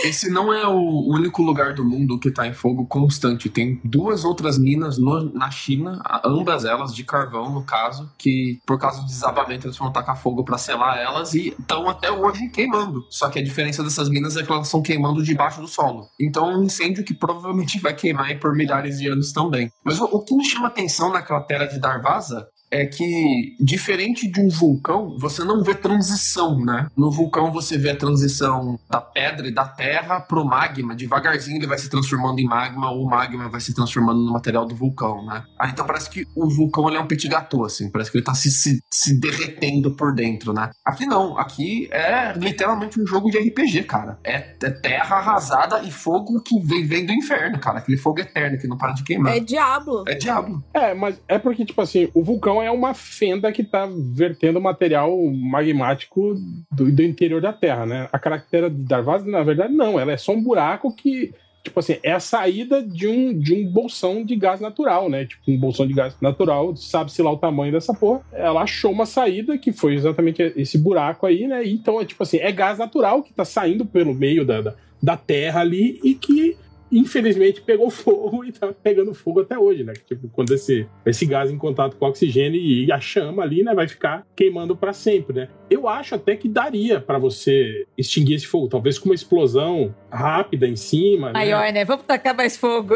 E: Esse não é o único lugar do mundo que tá em fogo constante. Tem duas outras minas no, na China, ambas elas de carvão, no caso, que por causa do desabamento eles foram tacar fogo para selar elas e estão até hoje queimando. Só que a diferença dessas minas é que elas estão queimando debaixo do solo. Então é um incêndio que provavelmente vai queimar por milhares de anos também. Mas o, o que me chama atenção na cratera de Darvaza é que, diferente de um vulcão, você não vê transição, né? No vulcão você vê a transição da pedra e da terra pro magma. Devagarzinho ele vai se transformando em magma, ou o magma vai se transformando no material do vulcão, né? Ah, então parece que o vulcão ele é um petit gâteau, assim. Parece que ele tá se, se, se derretendo por dentro, né? Aqui não. Aqui é literalmente um jogo de RPG, cara. É, é terra arrasada e fogo que vem, vem do inferno, cara. Aquele fogo eterno que não para de queimar.
D: É diabo.
E: É diabo.
C: É, mas é porque, tipo assim, o vulcão é uma fenda que está vertendo material magmático do, do, interior da Terra, né? A característica de Darvaz, na verdade, não. Ela é só um buraco que, tipo assim, é a saída de um, de um bolsão de gás natural, né? Tipo, um bolsão de gás natural, sabe-se lá o tamanho dessa porra. Ela achou uma saída que foi exatamente esse buraco aí, né? Então, é tipo assim, é gás natural que está saindo pelo meio da, da, da Terra ali e que infelizmente pegou fogo e tá pegando fogo até hoje, né? Tipo, quando esse, esse gás em contato com o oxigênio e a chama ali, né, vai ficar queimando para sempre, né? Eu acho até que daria para você extinguir esse fogo, talvez com uma explosão rápida em cima.
F: Né? Maior, né? né? Vamos tacar mais fogo.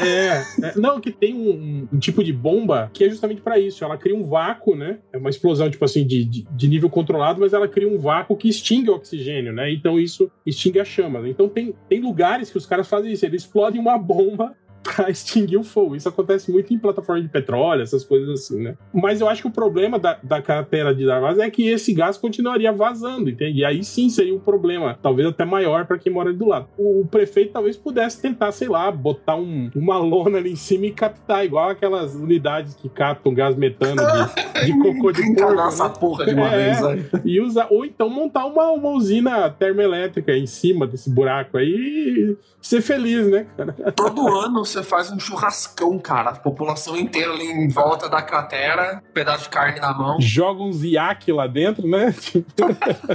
C: é, é, é, não, que tem um, um, tipo de bomba que é justamente para isso. Ela cria um vácuo, né? É uma explosão, tipo assim, de, de, de, nível controlado, mas ela cria um vácuo que extingue o oxigênio, né? Então isso extingue a chama. Então tem, tem lugares que os caras fazem isso, eles explodem uma bomba pra extinguir o fogo. Isso acontece muito em plataforma de petróleo, essas coisas assim, né? Mas eu acho que o problema da, da cratera de Darvaza é que esse gás continuaria vazando, entende? E aí sim seria um problema, talvez até maior para quem mora ali do lado. O, o, prefeito talvez pudesse tentar, sei lá, botar um, uma lona ali em cima e captar, igual aquelas unidades que captam gás metano de, de cocô de porco. Né?
E: essa porra de uma é, vez, aí.
C: E usar, ou então montar uma, uma usina termoelétrica em cima desse buraco aí e ser feliz, né, cara?
E: Todo ano você faz um churrascão, cara. A população inteira ali em volta da cratera, um pedaço de carne na mão.
C: Joga uns iaque lá dentro, né?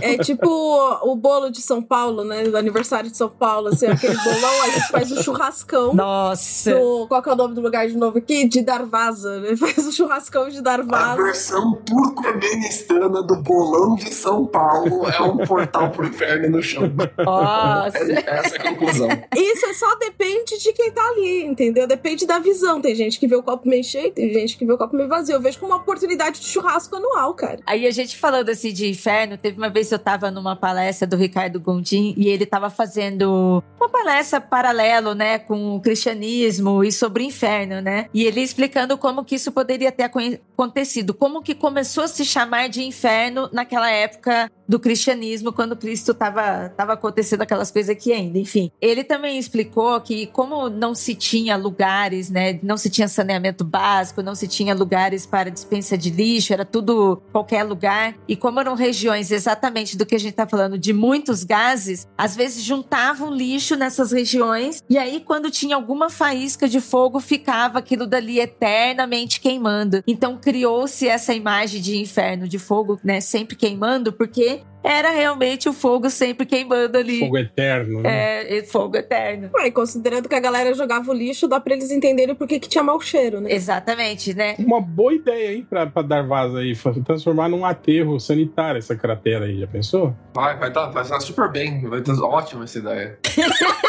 D: É tipo o bolo de São Paulo, né? Do aniversário de São Paulo, assim, aquele bolão, a gente faz um churrascão.
F: Nossa!
D: Do, qual que é o nome do lugar de novo aqui? De Darvaza, né? Faz um churrascão de Darvaza.
E: A versão turco-armeniana do bolão de São Paulo é um portal pro inferno no chão.
F: Nossa!
E: É, essa é a conclusão.
D: Isso só depende de quem tá ali, entendeu? Depende da visão. Tem gente que vê o copo meio cheio, tem gente que vê o copo meio vazio. Eu vejo como uma oportunidade de churrasco anual, cara.
F: Aí a gente falando assim de inferno, teve uma vez eu tava numa palestra do Ricardo Gondim e ele tava fazendo uma palestra paralelo, né, com o cristianismo e sobre o inferno, né? E ele explicando como que isso poderia ter acontecido, como que começou a se chamar de inferno naquela época do cristianismo, quando Cristo tava, tava acontecendo aquelas coisas aqui ainda. Enfim, ele também explicou que como não se tinha lugares, né, não se tinha saneamento básico, não se tinha lugares para dispensa de lixo, era tudo qualquer lugar, e como eram regiões exatamente do que a gente tá falando, de muitos gases, às vezes juntavam lixo nessas regiões, e aí quando tinha alguma faísca de fogo, ficava aquilo dali eternamente queimando. Então criou-se essa imagem de inferno, de fogo, né, sempre queimando, porque era realmente o fogo sempre queimando ali.
C: Fogo eterno,
F: né? É, fogo eterno.
D: Ué, considerando que a galera jogava o lixo, dá pra eles entenderem por que tinha mau cheiro, né?
F: Exatamente, né?
C: Uma boa ideia, hein, pra, pra dar vaza aí, transformar num aterro sanitário essa cratera aí, já pensou?
E: Vai, vai vai dar super bem, vai dar ótima essa ideia.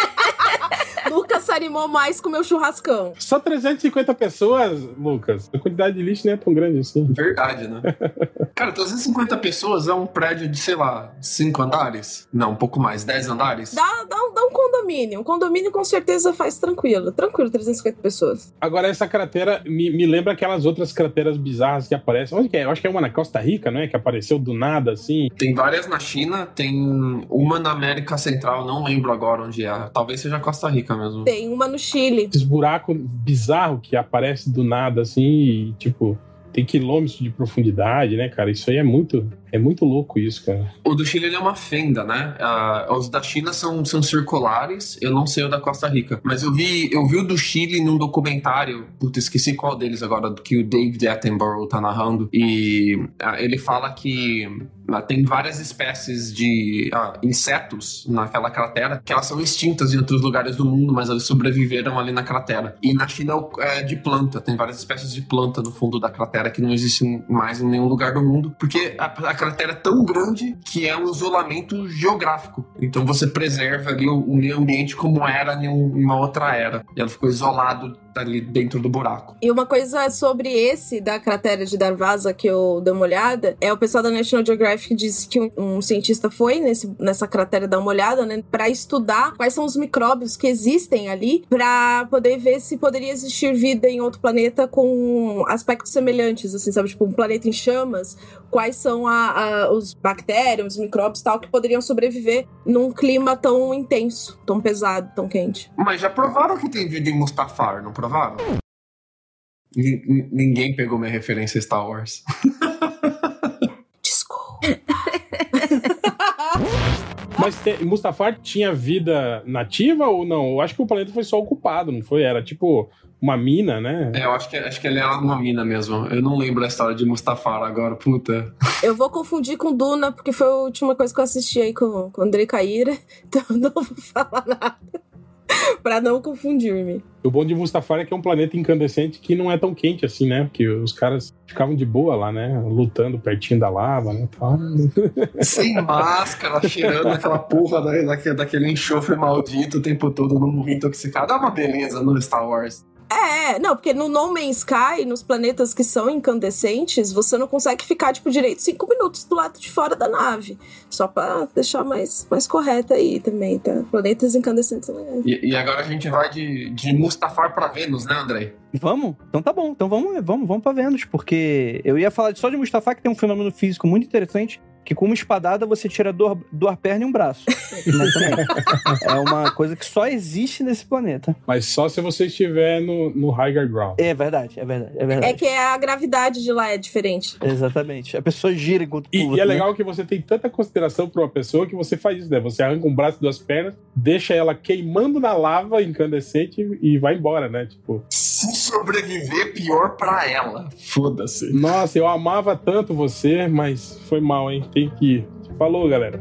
D: Lucas se animou mais com o meu churrascão.
C: Só 350 pessoas, Lucas. A quantidade de lixo não é tão grande assim.
E: Verdade, né? Cara, 350 pessoas é um prédio de, sei lá, 5 andares? Não, um pouco mais, 10 andares?
D: Dá, dá, dá um condomínio. Um condomínio com certeza faz tranquilo. Tranquilo, 350 pessoas.
C: Agora, essa cratera me, me lembra aquelas outras crateras bizarras que aparecem. Onde que é? Eu acho que é uma na Costa Rica, não é? Que apareceu do nada, assim.
E: Tem várias na China, tem uma na América Central, não lembro agora onde é. Talvez seja Costa Rica mesmo.
D: Tem uma no Chile.
C: Esses buracos bizarros que aparecem do nada, assim, e, tipo, tem quilômetros de profundidade, né, cara? Isso aí é muito, é muito louco isso, cara.
E: O do Chile é uma fenda, né? Uh, os da China são, são circulares, eu não sei o da Costa Rica. Mas eu vi, eu vi o do Chile num documentário, puta, esqueci qual deles agora, que o David Attenborough tá narrando. E uh, ele fala que uh, tem várias espécies de insetos naquela cratera que elas são extintas em outros lugares do mundo, mas elas sobreviveram ali na cratera. E na China é de planta, tem várias espécies de planta no fundo da cratera que não existem mais em nenhum lugar do mundo, porque a, a cratera é tão grande que é um isolamento geográfico. Então você preserva ali o, meio ambiente como era em, em uma outra era. E ela ficou isolado ali dentro do buraco.
D: E uma coisa sobre esse da cratera de Darvaza que eu dei uma olhada, é o pessoal da National Geographic disse que um, um cientista foi nesse, nessa cratera dar uma olhada, né, para estudar quais são os micróbios que existem ali, para poder ver se poderia existir vida em outro planeta com aspectos semelhantes, assim, sabe, tipo um planeta em chamas, quais são a, a, os bactérias, os micróbios tal que poderiam sobreviver num clima tão intenso, tão pesado, tão quente.
E: Mas já provaram que tem vida em Mustafar, não provaram? N ninguém pegou minha referência Star Wars.
D: Desculpa.
C: Mas te, Mustafar tinha vida nativa ou não? Eu acho que o planeta foi só ocupado, não foi? Era tipo uma mina, né?
E: É, eu acho que, acho que ele era uma mina mesmo. Eu não lembro a história de Mustafar agora, puta.
D: Eu vou confundir com Duna, porque foi a última coisa que eu assisti aí com, com o André Caíra, então eu não vou falar nada. pra não confundir-me.
C: O bom de Mustafar é que é um planeta incandescente que não é tão quente assim, né? Porque os caras ficavam de boa lá, né? Lutando pertinho da lava, né?
E: Sem máscara, cheirando aquela porra daquele, daquele enxofre maldito o tempo todo, não morrer intoxicado. É uma beleza no Star Wars.
D: É, não, porque no No Man's Sky, nos planetas que são incandescentes, você não consegue ficar, tipo, direito cinco minutos do lado de fora da nave. Só pra deixar mais, mais correta aí também, tá? Planetas incandescentes são legais.
E: E, e agora a gente vai de, de Mustafar pra Vênus, né, André?
A: Vamos? Então tá bom. Então vamos, vamos, vamos pra Vênus, porque eu ia falar só de Mustafa, que tem um fenômeno físico muito interessante, que com uma espadada você tira duas, duas pernas e um braço. Né, é uma coisa que só existe nesse planeta.
C: Mas só se você estiver no, no higher ground.
A: É verdade, é verdade, é verdade.
D: É que a gravidade de lá é diferente.
A: Exatamente. A pessoa gira enquanto
C: E,
A: pula.
C: e é
A: né?
C: legal que você tem tanta consideração pra uma pessoa que você faz isso, né? Você arranca um braço e duas pernas, deixa ela queimando na lava incandescente e vai embora, né? Tipo,
E: Se sobreviver, pior pra ela. Foda-se.
C: nossa, eu amava tanto você, mas foi mal, hein? Que ir. Falou, galera.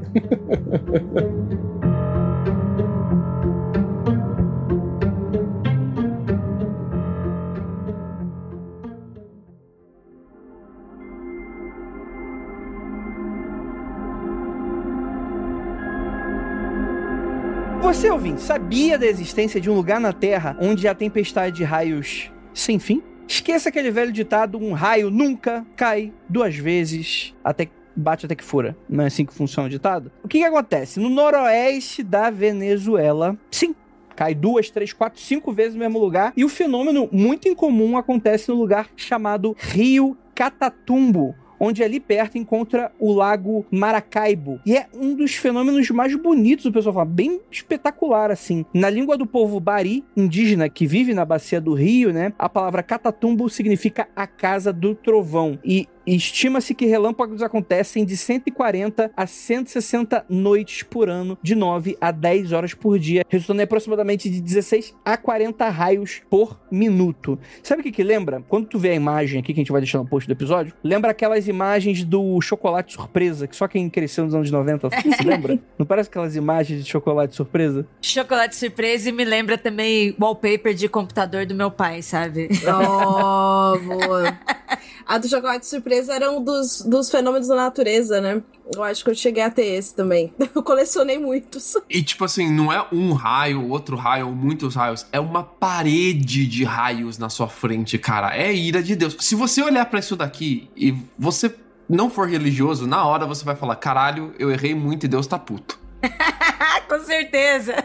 A: Você, ouvinte, sabia da existência de um lugar na Terra onde há tempestade de raios sem fim? Esqueça aquele velho ditado: um raio nunca cai duas vezes até que bate até que fura. Não é assim que funciona o ditado? O que, que acontece? No noroeste da Venezuela, sim. Cai duas, três, quatro, cinco vezes no mesmo lugar. E o fenômeno muito incomum acontece no lugar chamado Rio Catatumbo, onde ali perto encontra o lago Maracaibo. E é um dos fenômenos mais bonitos, o pessoal fala, bem espetacular assim. Na língua do povo Bari, indígena que vive na bacia do rio, né, a palavra Catatumbo significa a casa do trovão. E estima-se que relâmpagos acontecem de 140 a 160 noites por ano, de 9 a 10 horas por dia, resultando em aproximadamente de 16 a 40 raios por minuto. Sabe o que que lembra? Quando tu vê a imagem aqui que a gente vai deixar no post do episódio, lembra aquelas imagens do chocolate surpresa, que só quem cresceu nos anos 90 se lembra? Não parece aquelas imagens de chocolate surpresa?
F: Chocolate surpresa e me lembra também wallpaper de computador do meu pai, sabe?
D: Oh, boa. A do chocolate surpresa era um dos, dos fenômenos da natureza, né? Eu acho que eu cheguei a ter esse também. Eu colecionei muitos.
E: E tipo assim, não é um raio, outro raio muitos raios, é uma parede de raios na sua frente, cara. É ira de Deus. Se você olhar pra isso daqui e você não for religioso, na hora você vai falar: caralho, eu errei muito e Deus tá puto.
F: Com certeza.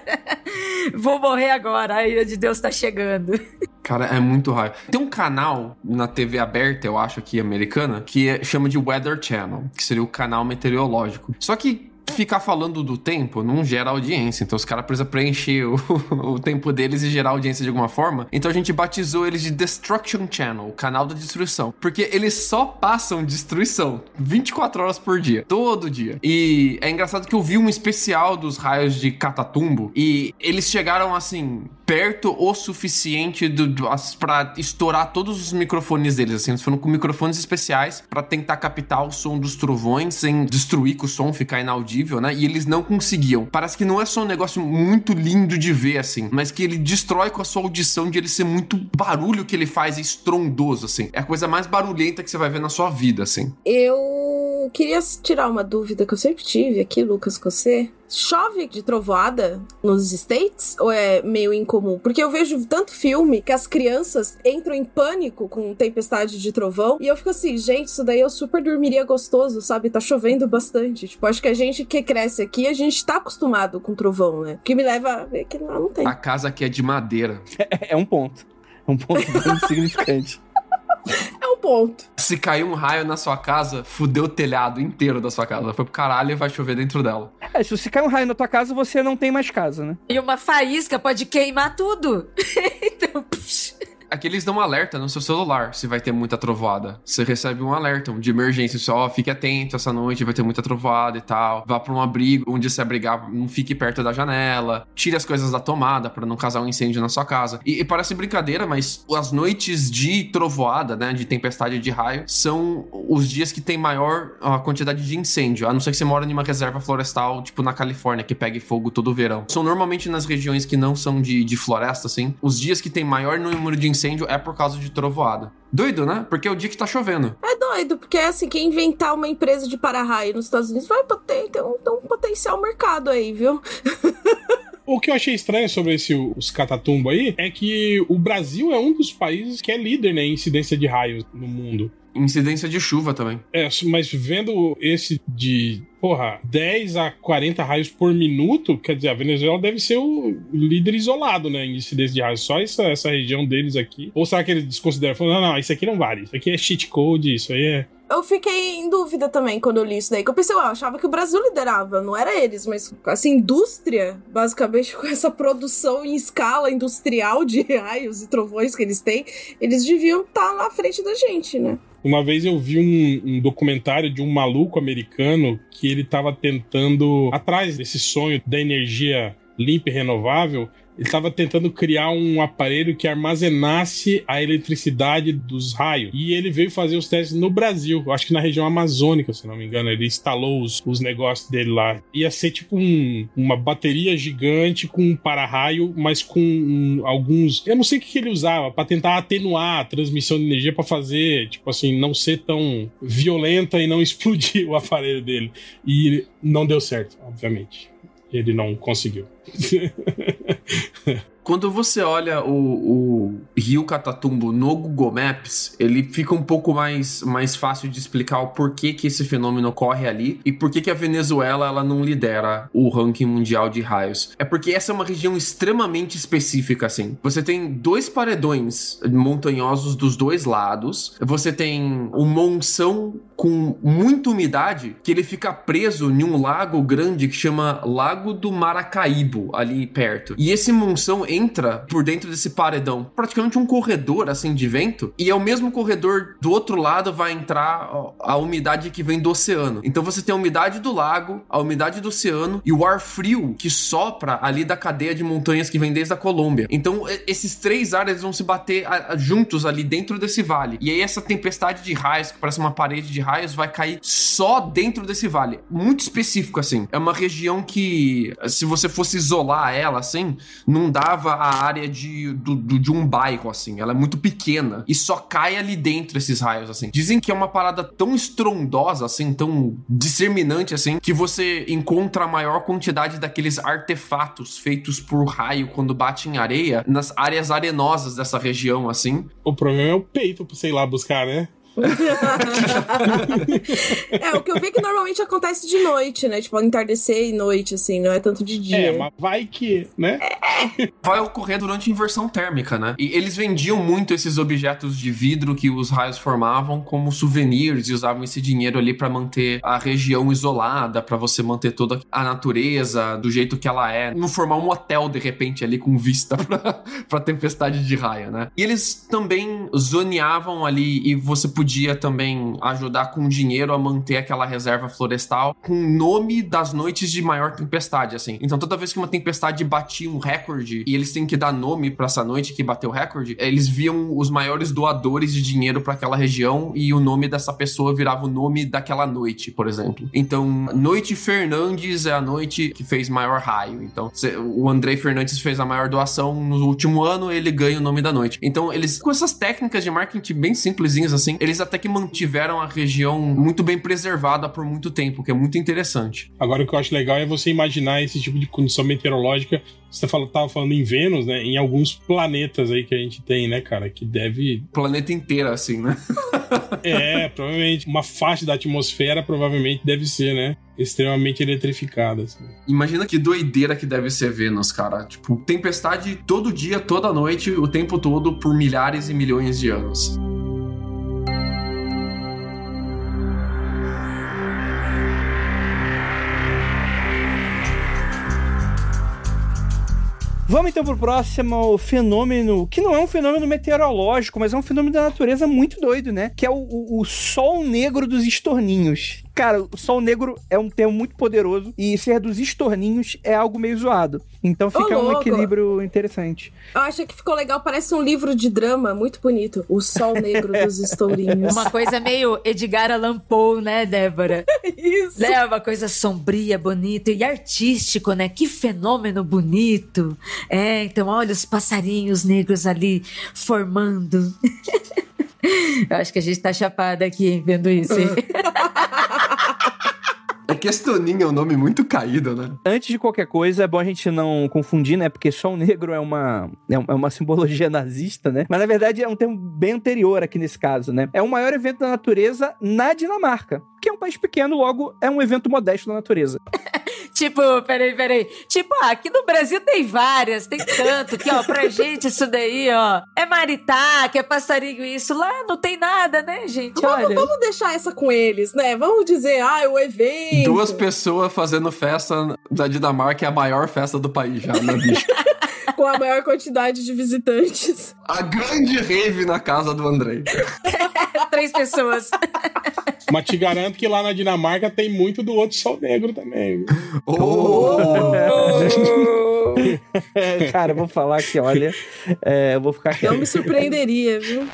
F: Vou morrer agora, a ira de Deus tá chegando.
E: Cara, é muito raio. Tem um canal na TV aberta, eu acho aqui, americana, que é- chama de Weather Channel, que seria o canal meteorológico. Só que ficar falando do tempo não gera audiência, então os caras precisam preencher o, o tempo deles e gerar audiência de alguma forma. Então a gente batizou eles de Destruction Channel, o canal da destruição. Porque eles só passam destruição 24 horas por dia, todo dia. E é engraçado que eu vi um especial dos raios de Catatumbo e eles chegaram assim perto o suficiente pra estourar todos os microfones deles, assim, eles foram com microfones especiais pra tentar captar o som dos trovões sem destruir que o som ficar inaudível, né? E eles não conseguiam. Parece que não é só um negócio muito lindo de ver, assim, mas que ele destrói com a sua audição de ele ser muito barulho que ele faz, estrondoso, assim. É a coisa mais barulhenta que você vai ver na sua vida, assim.
D: Eu queria tirar uma dúvida que eu sempre tive aqui, Lucas, com você. Chove de trovoada nos States ou é meio incomum? Porque eu vejo tanto filme que as crianças entram em pânico com tempestade de trovão e eu fico assim, gente, isso daí eu super dormiria gostoso, sabe? Tá chovendo bastante. Tipo, acho que a gente que cresce aqui, a gente tá acostumado com trovão, né? O que me leva a ver que lá não tem.
E: A casa aqui é de madeira.
A: É, é um ponto. É um ponto bem significante.
D: É um ponto.
E: Se cair um raio na sua casa, fudeu o telhado inteiro da sua casa. Foi pro caralho e vai chover dentro dela.
A: É, se você cai um raio na tua casa, você não tem mais casa, né?
F: E uma faísca pode queimar tudo. então, psh,
E: Aqui eles dão um alerta no seu celular se vai ter muita trovoada. Você recebe um alerta de emergência, só fique atento essa noite, vai ter muita trovoada e tal. Vá pra um abrigo onde se abrigar, não fique perto da janela. Tire as coisas da tomada pra não causar um incêndio na sua casa. E, e parece brincadeira, mas as noites de trovoada, né, de tempestade de raio, são os dias que tem maior a quantidade de incêndio. A não ser que você mora em uma reserva florestal, tipo na Califórnia, que pegue fogo todo verão. São normalmente nas regiões que não são de, de floresta, assim. Os dias que tem maior número de incêndio é por causa de trovoada. Doido, né? Porque é o dia que tá chovendo.
D: É doido, porque assim, quem inventar uma empresa de para-raio nos Estados Unidos vai ter, ter, um, ter um potencial mercado aí, viu?
C: O que eu achei estranho sobre esse, os catatumbo aí é que o Brasil é um dos países que é líder né, em incidência de raios no mundo.
E: Incidência de chuva também.
C: É, mas vendo esse de, porra, 10 a 40 raios por minuto, quer dizer, a Venezuela deve ser o líder isolado, né, em incidência de raios. Só essa, essa região deles aqui. Ou será que eles desconsideram? Falando, não, não, isso aqui não vale. Isso aqui é cheat code, isso aí é
D: eu fiquei em dúvida também quando eu li isso daí. Que eu pensei, eu achava que o Brasil liderava, não era eles, mas essa indústria, basicamente, com essa produção em escala industrial de raios e trovões que eles têm, eles deviam estar tá na frente da gente, né?
C: Uma vez eu vi um, um, documentário de um maluco americano que ele estava tentando, atrás desse sonho da energia limpa e renovável, ele estava tentando criar um aparelho que armazenasse a eletricidade dos raios. E ele veio fazer os testes no Brasil, acho que na região amazônica, se não me engano. Ele instalou os, os negócios dele lá. Ia ser tipo um, uma bateria gigante com um para-raio, mas com um, alguns. Eu não sei o que ele usava, para tentar atenuar a transmissão de energia, para fazer, tipo assim, não ser tão violenta e não explodir o aparelho dele. E não deu certo, obviamente. Ele não conseguiu.
E: Quando você olha o, o, Rio Catatumbo no Google Maps, ele fica um pouco mais, mais fácil de explicar o porquê que esse fenômeno ocorre ali e por que a Venezuela ela não lidera o ranking mundial de raios. É porque essa é uma região extremamente específica, assim. Você tem dois paredões montanhosos dos dois lados, você tem um monção com muita umidade que ele fica preso em um lago grande que chama Lago do Maracaibo, ali perto. E esse monção entra por dentro desse paredão, praticamente um corredor assim de vento, e é o mesmo corredor do outro lado vai entrar a umidade que vem do oceano. Então você tem a umidade do lago, a umidade do oceano e o ar frio que sopra ali da cadeia de montanhas que vem desde a Colômbia. Então esses três ares vão se bater juntos ali dentro desse vale. E aí essa tempestade de raios, que parece uma parede de raios, vai cair só dentro desse vale. Muito específico assim. É uma região que se você fosse isolar ela assim, não dava a área de, do, do, de um bairro, assim. Ela é muito pequena e só cai ali dentro esses raios, assim. Dizem que é uma parada tão estrondosa, assim, tão disseminante, assim, que você encontra a maior quantidade daqueles artefatos feitos por raio quando bate em areia nas áreas arenosas dessa região, assim.
C: O problema é o peito, sei lá, buscar, né?
D: é, o que eu vi é que normalmente acontece de noite, né? Tipo, entardecer e noite, assim, não é tanto de dia.
C: É, mas vai que, né?
E: Vai ocorrer durante inversão térmica, né? E eles vendiam muito esses objetos de vidro que os raios formavam como souvenirs e usavam esse dinheiro ali para manter a região isolada, para você manter toda a natureza do jeito que ela é. Não formar um hotel, de repente, ali com vista pra, pra tempestade de raia, né? E eles também zoneavam ali e você podia podia também ajudar com dinheiro a manter aquela reserva florestal com o nome das noites de maior tempestade, assim. Então toda vez que uma tempestade batia um recorde e eles têm que dar nome para essa noite que bateu o recorde, eles viam os maiores doadores de dinheiro para aquela região e o nome dessa pessoa virava o nome daquela noite, por exemplo. Então, Noite Fernandes é a noite que fez maior raio. Então, o Andrei Fernandes fez a maior doação no último ano, ele ganha o nome da noite. Então, eles com essas técnicas de marketing bem simplesinhas assim, eles eles até que mantiveram a região muito bem preservada por muito tempo, que é muito interessante.
C: Agora, o que eu acho legal é você imaginar esse tipo de condição meteorológica. Você fala, tava falando em Vênus, né? Em alguns planetas aí que a gente tem, né, cara? Que deve.
E: Planeta inteiro, assim, né?
C: é, provavelmente. Uma faixa da atmosfera provavelmente deve ser, né? Extremamente eletrificada. Assim.
E: Imagina que doideira que deve ser Vênus, cara. Tipo, tempestade todo dia, toda noite, o tempo todo, por milhares e milhões de anos.
A: Vamos então pro próximo fenômeno, que não é um fenômeno meteorológico, mas é um fenômeno da natureza muito doido, né? Que é o, o, o sol negro dos estorninhos. Cara, o sol negro é um termo muito poderoso e ser dos estorninhos é algo meio zoado. Então fica um equilíbrio interessante.
D: Eu acho que ficou legal, parece um livro de drama muito bonito. O sol negro dos estorninhos.
F: Uma coisa meio Edgar Allan Poe, né, Débora?
D: Isso.
F: É uma coisa sombria, bonita e artístico, né? Que fenômeno bonito. É, então olha os passarinhos negros ali formando. Eu acho que a gente tá chapada aqui, hein, vendo isso. Hein?
E: Que Estoninha é um nome muito caído, né?
A: Antes de qualquer coisa, é bom a gente não confundir, né? Porque Sol Negro é uma, é é uma simbologia nazista, né? Mas na verdade é um termo bem anterior aqui nesse caso, né? É o maior evento da natureza na Dinamarca, que é um país pequeno, logo é um evento modesto da natureza.
F: Tipo, peraí, peraí. Tipo, ah, aqui no Brasil tem várias, tem tanto que, ó, pra gente isso daí, ó, é maritaca, é passarinho isso. Lá não tem nada, né, gente?
D: Vamos,
F: Olha.
D: vamos deixar essa com eles, né? Vamos dizer, ah, o evento.
E: Duas pessoas fazendo festa da Dinamarca é a maior festa do país já, né, bicho?
D: Com a maior quantidade de visitantes.
E: A grande rave na casa do Andrei.
F: Três pessoas.
C: Mas te garanto que lá na Dinamarca tem muito do outro sol negro também.
E: Oh.
A: Cara, eu vou falar que, olha, é, eu vou ficar
D: Não me surpreenderia, viu?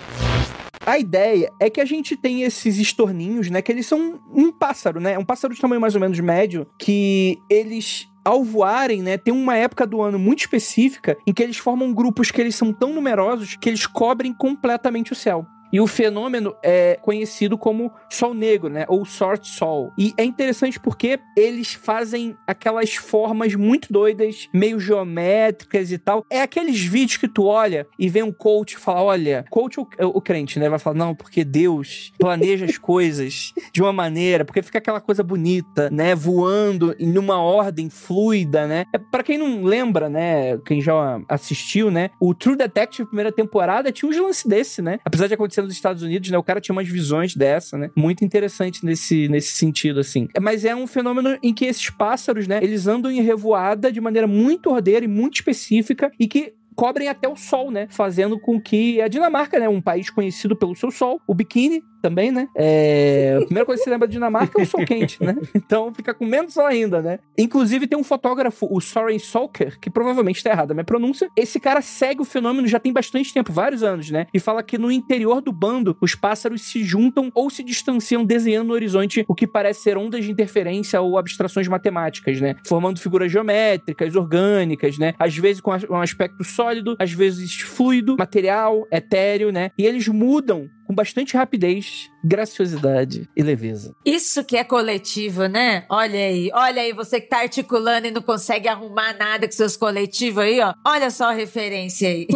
A: A ideia é que a gente tem esses estorninhos, né? Que eles são um pássaro, né? É um pássaro de tamanho mais ou menos médio, que eles. Ao voarem, né, tem uma época do ano muito específica em que eles formam grupos que eles são tão numerosos que eles cobrem completamente o céu. E o fenômeno é conhecido como sol negro, né? Ou short sol. E é interessante porque eles fazem aquelas formas muito doidas, meio geométricas e tal. É aqueles vídeos que tu olha e vem um coach e fala: olha, coach o, o crente, né? Vai falar, não, porque Deus planeja as coisas de uma maneira, porque fica aquela coisa bonita, né? Voando em uma ordem fluida, né? É, para quem não lembra, né? Quem já assistiu, né? O True Detective, primeira temporada, tinha uns lances desse, né? Apesar de acontecer nos Estados Unidos, né? O cara tinha umas visões dessa, né? Muito interessante nesse, nesse sentido, assim. Mas é um fenômeno em que esses pássaros, né? Eles andam em revoada de maneira muito ordeira e muito específica e que cobrem até o sol, né? Fazendo com que a Dinamarca, né? Um país conhecido pelo seu sol, o biquíni também, né? É... A primeira coisa que você lembra da Dinamarca é o sol quente, né? Então fica com menos sol ainda, né? Inclusive tem um fotógrafo, o Soren Solker, que provavelmente tá errada a minha pronúncia. Esse cara segue o fenômeno já tem bastante tempo, vários anos, né? E fala que no interior do bando, os pássaros se juntam ou se distanciam desenhando no horizonte o que parece ser ondas de interferência ou abstrações matemáticas, né? Formando figuras geométricas, orgânicas, né? Às vezes com um aspecto sólido, às vezes fluido, material, etéreo, né? E eles mudam com bastante rapidez, graciosidade e leveza.
F: Isso que é coletivo, né? Olha aí, olha aí, você que tá articulando e não consegue arrumar nada com seus coletivos aí, ó. Olha só a referência aí.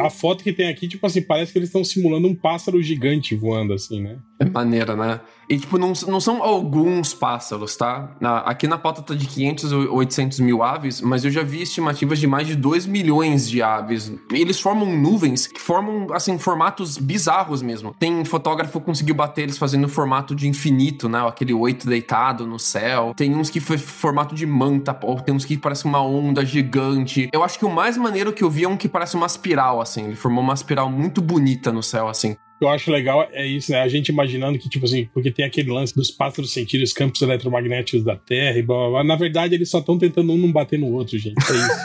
C: A foto que tem aqui, tipo assim, parece que eles estão simulando um pássaro gigante voando, assim, né?
E: É maneira, né? E, tipo, não, não são alguns pássaros, tá? Aqui na pauta tá de 500 ou 800 mil aves, mas eu já vi estimativas de mais de 2 milhões de aves. Eles formam nuvens que formam, assim, formatos bizarros mesmo. Tem fotógrafo que conseguiu bater eles fazendo formato de infinito, né? Aquele oito deitado no céu. Tem uns que foi formato de manta, ou tem uns que parece uma onda gigante. Eu acho que o mais maneiro que eu vi é um que parece uma espiral, assim. Ele formou uma espiral muito bonita no céu, assim.
C: Eu acho legal é isso, né? A gente imaginando que, tipo assim, porque tem aquele lance dos pássaros sentirem os campos eletromagnéticos da Terra e blá blá blá. Na verdade, eles só estão tentando um não bater no outro, gente. É isso.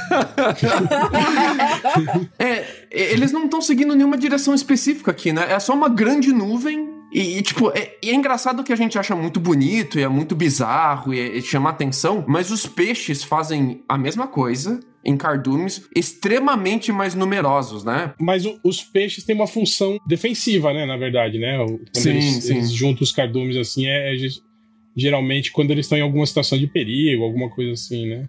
E: É, eles não estão seguindo nenhuma direção específica aqui, né? É só uma grande nuvem. E, e, tipo, é, é engraçado que a gente acha muito bonito e é muito bizarro e, e chama atenção, mas os peixes fazem a mesma coisa em cardumes extremamente mais numerosos, né?
C: Mas o- os peixes têm uma função defensiva, né? Na verdade, né? Quando
E: Sim,
C: eles,
E: sim.
C: eles juntam os cardumes assim, é, é ge- geralmente quando eles estão em alguma situação de perigo, alguma coisa assim, né?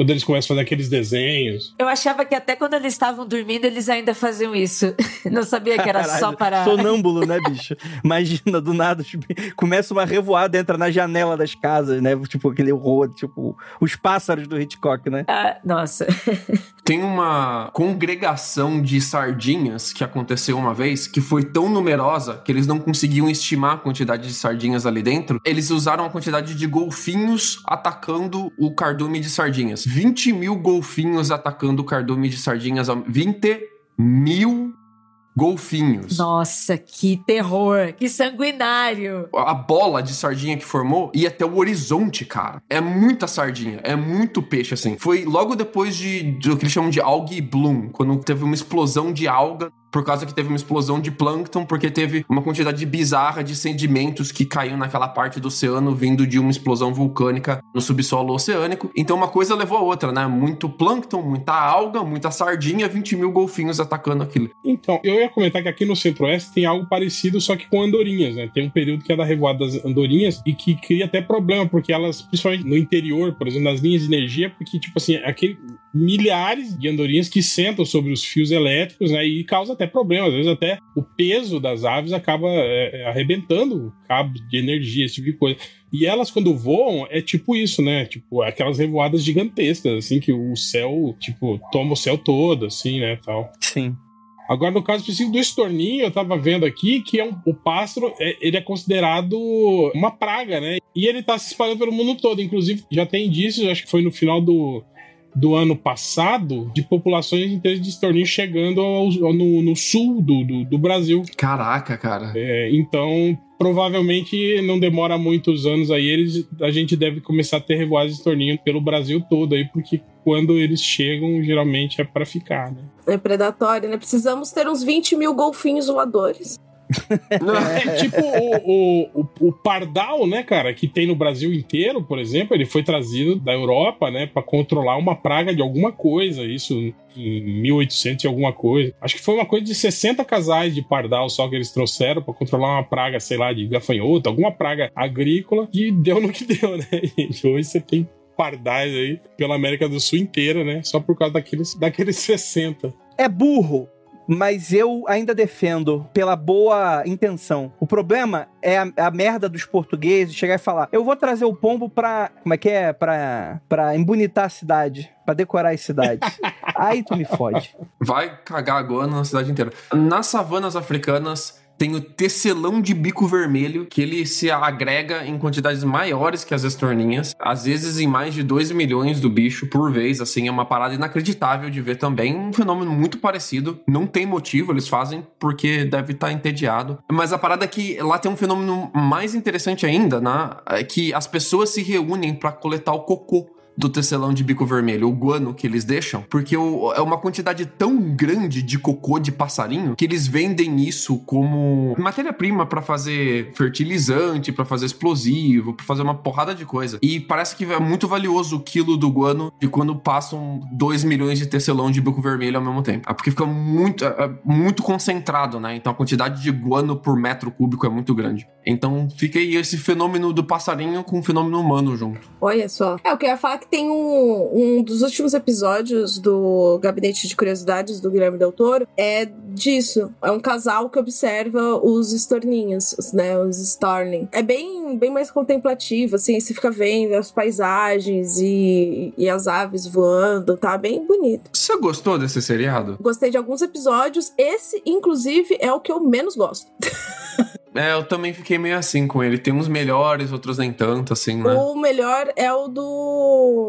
C: Quando eles começam a fazer aqueles desenhos.
F: Eu achava que até quando eles estavam dormindo, eles ainda faziam isso. Não sabia que era só
A: Caralho,
F: para.
A: Sonâmbulo, né, bicho? Imagina, do nada, tipo, começa uma revoada, entra na janela das casas, né? Tipo, aquele horror, tipo, os pássaros do Hitchcock, né?
F: Ah, nossa.
E: Tem uma congregação de sardinhas que aconteceu uma vez que foi tão numerosa que eles não conseguiam estimar a quantidade de sardinhas ali dentro. Eles usaram a quantidade de golfinhos atacando o cardume de sardinhas. 20 mil golfinhos atacando o cardume de sardinhas. ao- 20 mil golfinhos.
F: Nossa, que terror. Que sanguinário.
E: A bola de sardinha que formou ia até o horizonte, cara. É muita sardinha, é muito peixe, assim. Foi logo depois de, do que eles chamam de algae bloom, quando teve uma explosão de alga por causa que teve uma explosão de plâncton, porque teve uma quantidade bizarra de sedimentos que caiu naquela parte do oceano vindo de uma explosão vulcânica no subsolo oceânico. Então uma coisa levou a outra, né? Muito plâncton, muita alga, muita sardinha, 20 mil golfinhos atacando aquilo.
C: Então, eu ia comentar que aqui no Centro-Oeste tem algo parecido, só que com andorinhas, né? Tem um período que é da revoada das andorinhas e que cria até problema, porque elas, principalmente no interior, por exemplo, nas linhas de energia, porque, tipo assim, aquele milhares de andorinhas que sentam sobre os fios elétricos, né? E causa até problemas. Às vezes até o peso das aves acaba é, arrebentando cabos de energia, esse tipo de coisa. E elas, quando voam, é tipo isso, né? Tipo, aquelas revoadas gigantescas, assim, que o céu, tipo, toma o céu todo, assim, né? Tal.
A: Sim.
C: Agora, no caso específico do estorninho, eu tava vendo aqui que é um, o pássaro, é, ele é considerado uma praga, né? E ele tá se espalhando pelo mundo todo. Inclusive, já tem indícios, acho que foi no final do, do ano passado, de populações inteiras de estorninho chegando ao, ao, no, no, sul do, do, do, Brasil.
E: Caraca, cara.
C: É, então, provavelmente não demora muitos anos aí, eles, a gente deve começar a ter revoadas de estorninho pelo Brasil todo aí, porque quando eles chegam, geralmente é para ficar, né?
D: É predatório, né? Precisamos ter uns 20 mil golfinhos voadores.
C: é tipo o, o, o, pardal, né, cara, que tem no Brasil inteiro, por exemplo, ele foi trazido da Europa, né, para controlar uma praga de alguma coisa, isso em 1800 e alguma coisa. Acho que foi uma coisa de 60 casais de pardal só que eles trouxeram para controlar uma praga, sei lá, de gafanhoto, alguma praga agrícola, e deu no que deu, né? Hoje você tem pardais aí pela América do Sul inteira, né, só por causa daqueles, daqueles 60.
A: É burro mas eu ainda defendo pela boa intenção. O problema é a, a, merda dos portugueses chegar e falar: eu vou trazer o pombo pra. Como é que é? Pra, pra embonitar a cidade. Pra decorar as cidades. Aí tu me fode.
E: Vai cagar agora na cidade inteira. Nas savanas africanas, tem o tecelão de bico vermelho, que ele se agrega em quantidades maiores que as estorninhas, às vezes em mais de 2 milhões do bicho por vez, assim, é uma parada inacreditável de ver também, um fenômeno muito parecido, não tem motivo, eles fazem porque deve estar tá entediado, mas a parada é que lá tem um fenômeno mais interessante ainda, né, é que as pessoas se reúnem para coletar o cocô do tecelão de bico vermelho, o guano que eles deixam, porque o, é uma quantidade tão grande de cocô de passarinho que eles vendem isso como matéria-prima para fazer fertilizante, para fazer explosivo, para fazer uma porrada de coisa. E parece que é muito valioso o quilo do guano de quando passam 2 milhões de tecelão de bico vermelho ao mesmo tempo. É porque fica muito, é, muito concentrado, né? Então a quantidade de guano por metro cúbico é muito grande. Então fica aí esse fenômeno do passarinho com o fenômeno humano junto.
D: Olha só. É, o que eu ia falar que tem um, um dos últimos episódios do Gabinete de Curiosidades do Guilherme Del Toro é disso. É um casal que observa os estorninhos, né? Os Starling. É bem, bem mais contemplativo, assim, você fica vendo as paisagens e, e as aves voando, tá bem bonito.
E: Você gostou desse seriado?
D: Gostei de alguns episódios. Esse, inclusive, é o que eu menos gosto.
E: É, eu também fiquei meio assim com ele. Tem uns melhores, outros nem tanto, assim, né?
D: O melhor é o do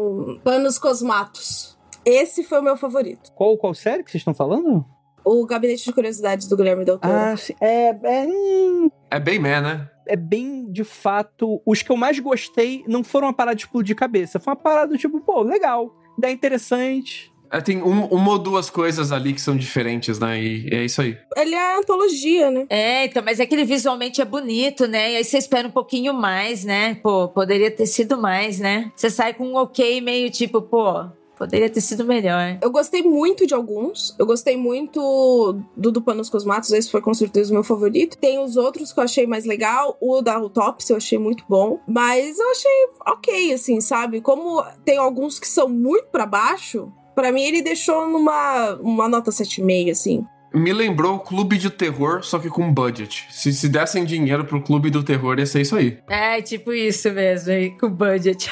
D: Panos Cosmatos. Esse foi o meu favorito.
A: Qual, qual série que vocês estão falando?
D: O Gabinete de Curiosidades do Guilherme Del Toro.
A: Ah, sim. É, é, hum...
E: é bem meh, né?
A: É bem, de fato... Os que eu mais gostei não foram uma parada de explodir cabeça. Foi uma parada tipo, pô, legal. Ideia interessante
E: é, tem um, uma ou duas coisas ali que são diferentes, né? E é isso aí.
D: Ele é antologia, né?
F: É, então, mas é que ele visualmente é bonito, né? E aí você espera um pouquinho mais, né? Pô, poderia ter sido mais, né? Você sai com um ok meio tipo, pô, Poderia ter sido melhor.
D: Eu gostei muito de alguns. Eu gostei muito do do Panos Cosmatos. Esse foi com certeza o meu favorito. Tem os outros que eu achei mais legal. O da Autópsia eu achei muito bom. Mas eu achei ok, assim, sabe? Como tem alguns que são muito para baixo, para mim, ele deixou numa uma nota 7,5, assim.
E: Me lembrou o Clube de Terror, só que com budget. Se, se dessem dinheiro pro Clube do Terror, ia ser isso aí.
F: É, tipo isso mesmo, aí, com budget.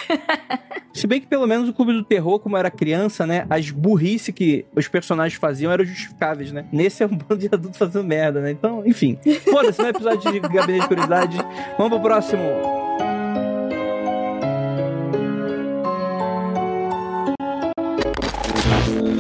A: se bem que pelo menos o Clube do Terror, como era criança, né? As burrice que os personagens faziam eram justificáveis, né? Nesse é um bando de adulto fazendo merda, né? Então, enfim. Foda-se, no é episódio de Gabinete de Curiosidade. Vamos pro próximo. Thank you.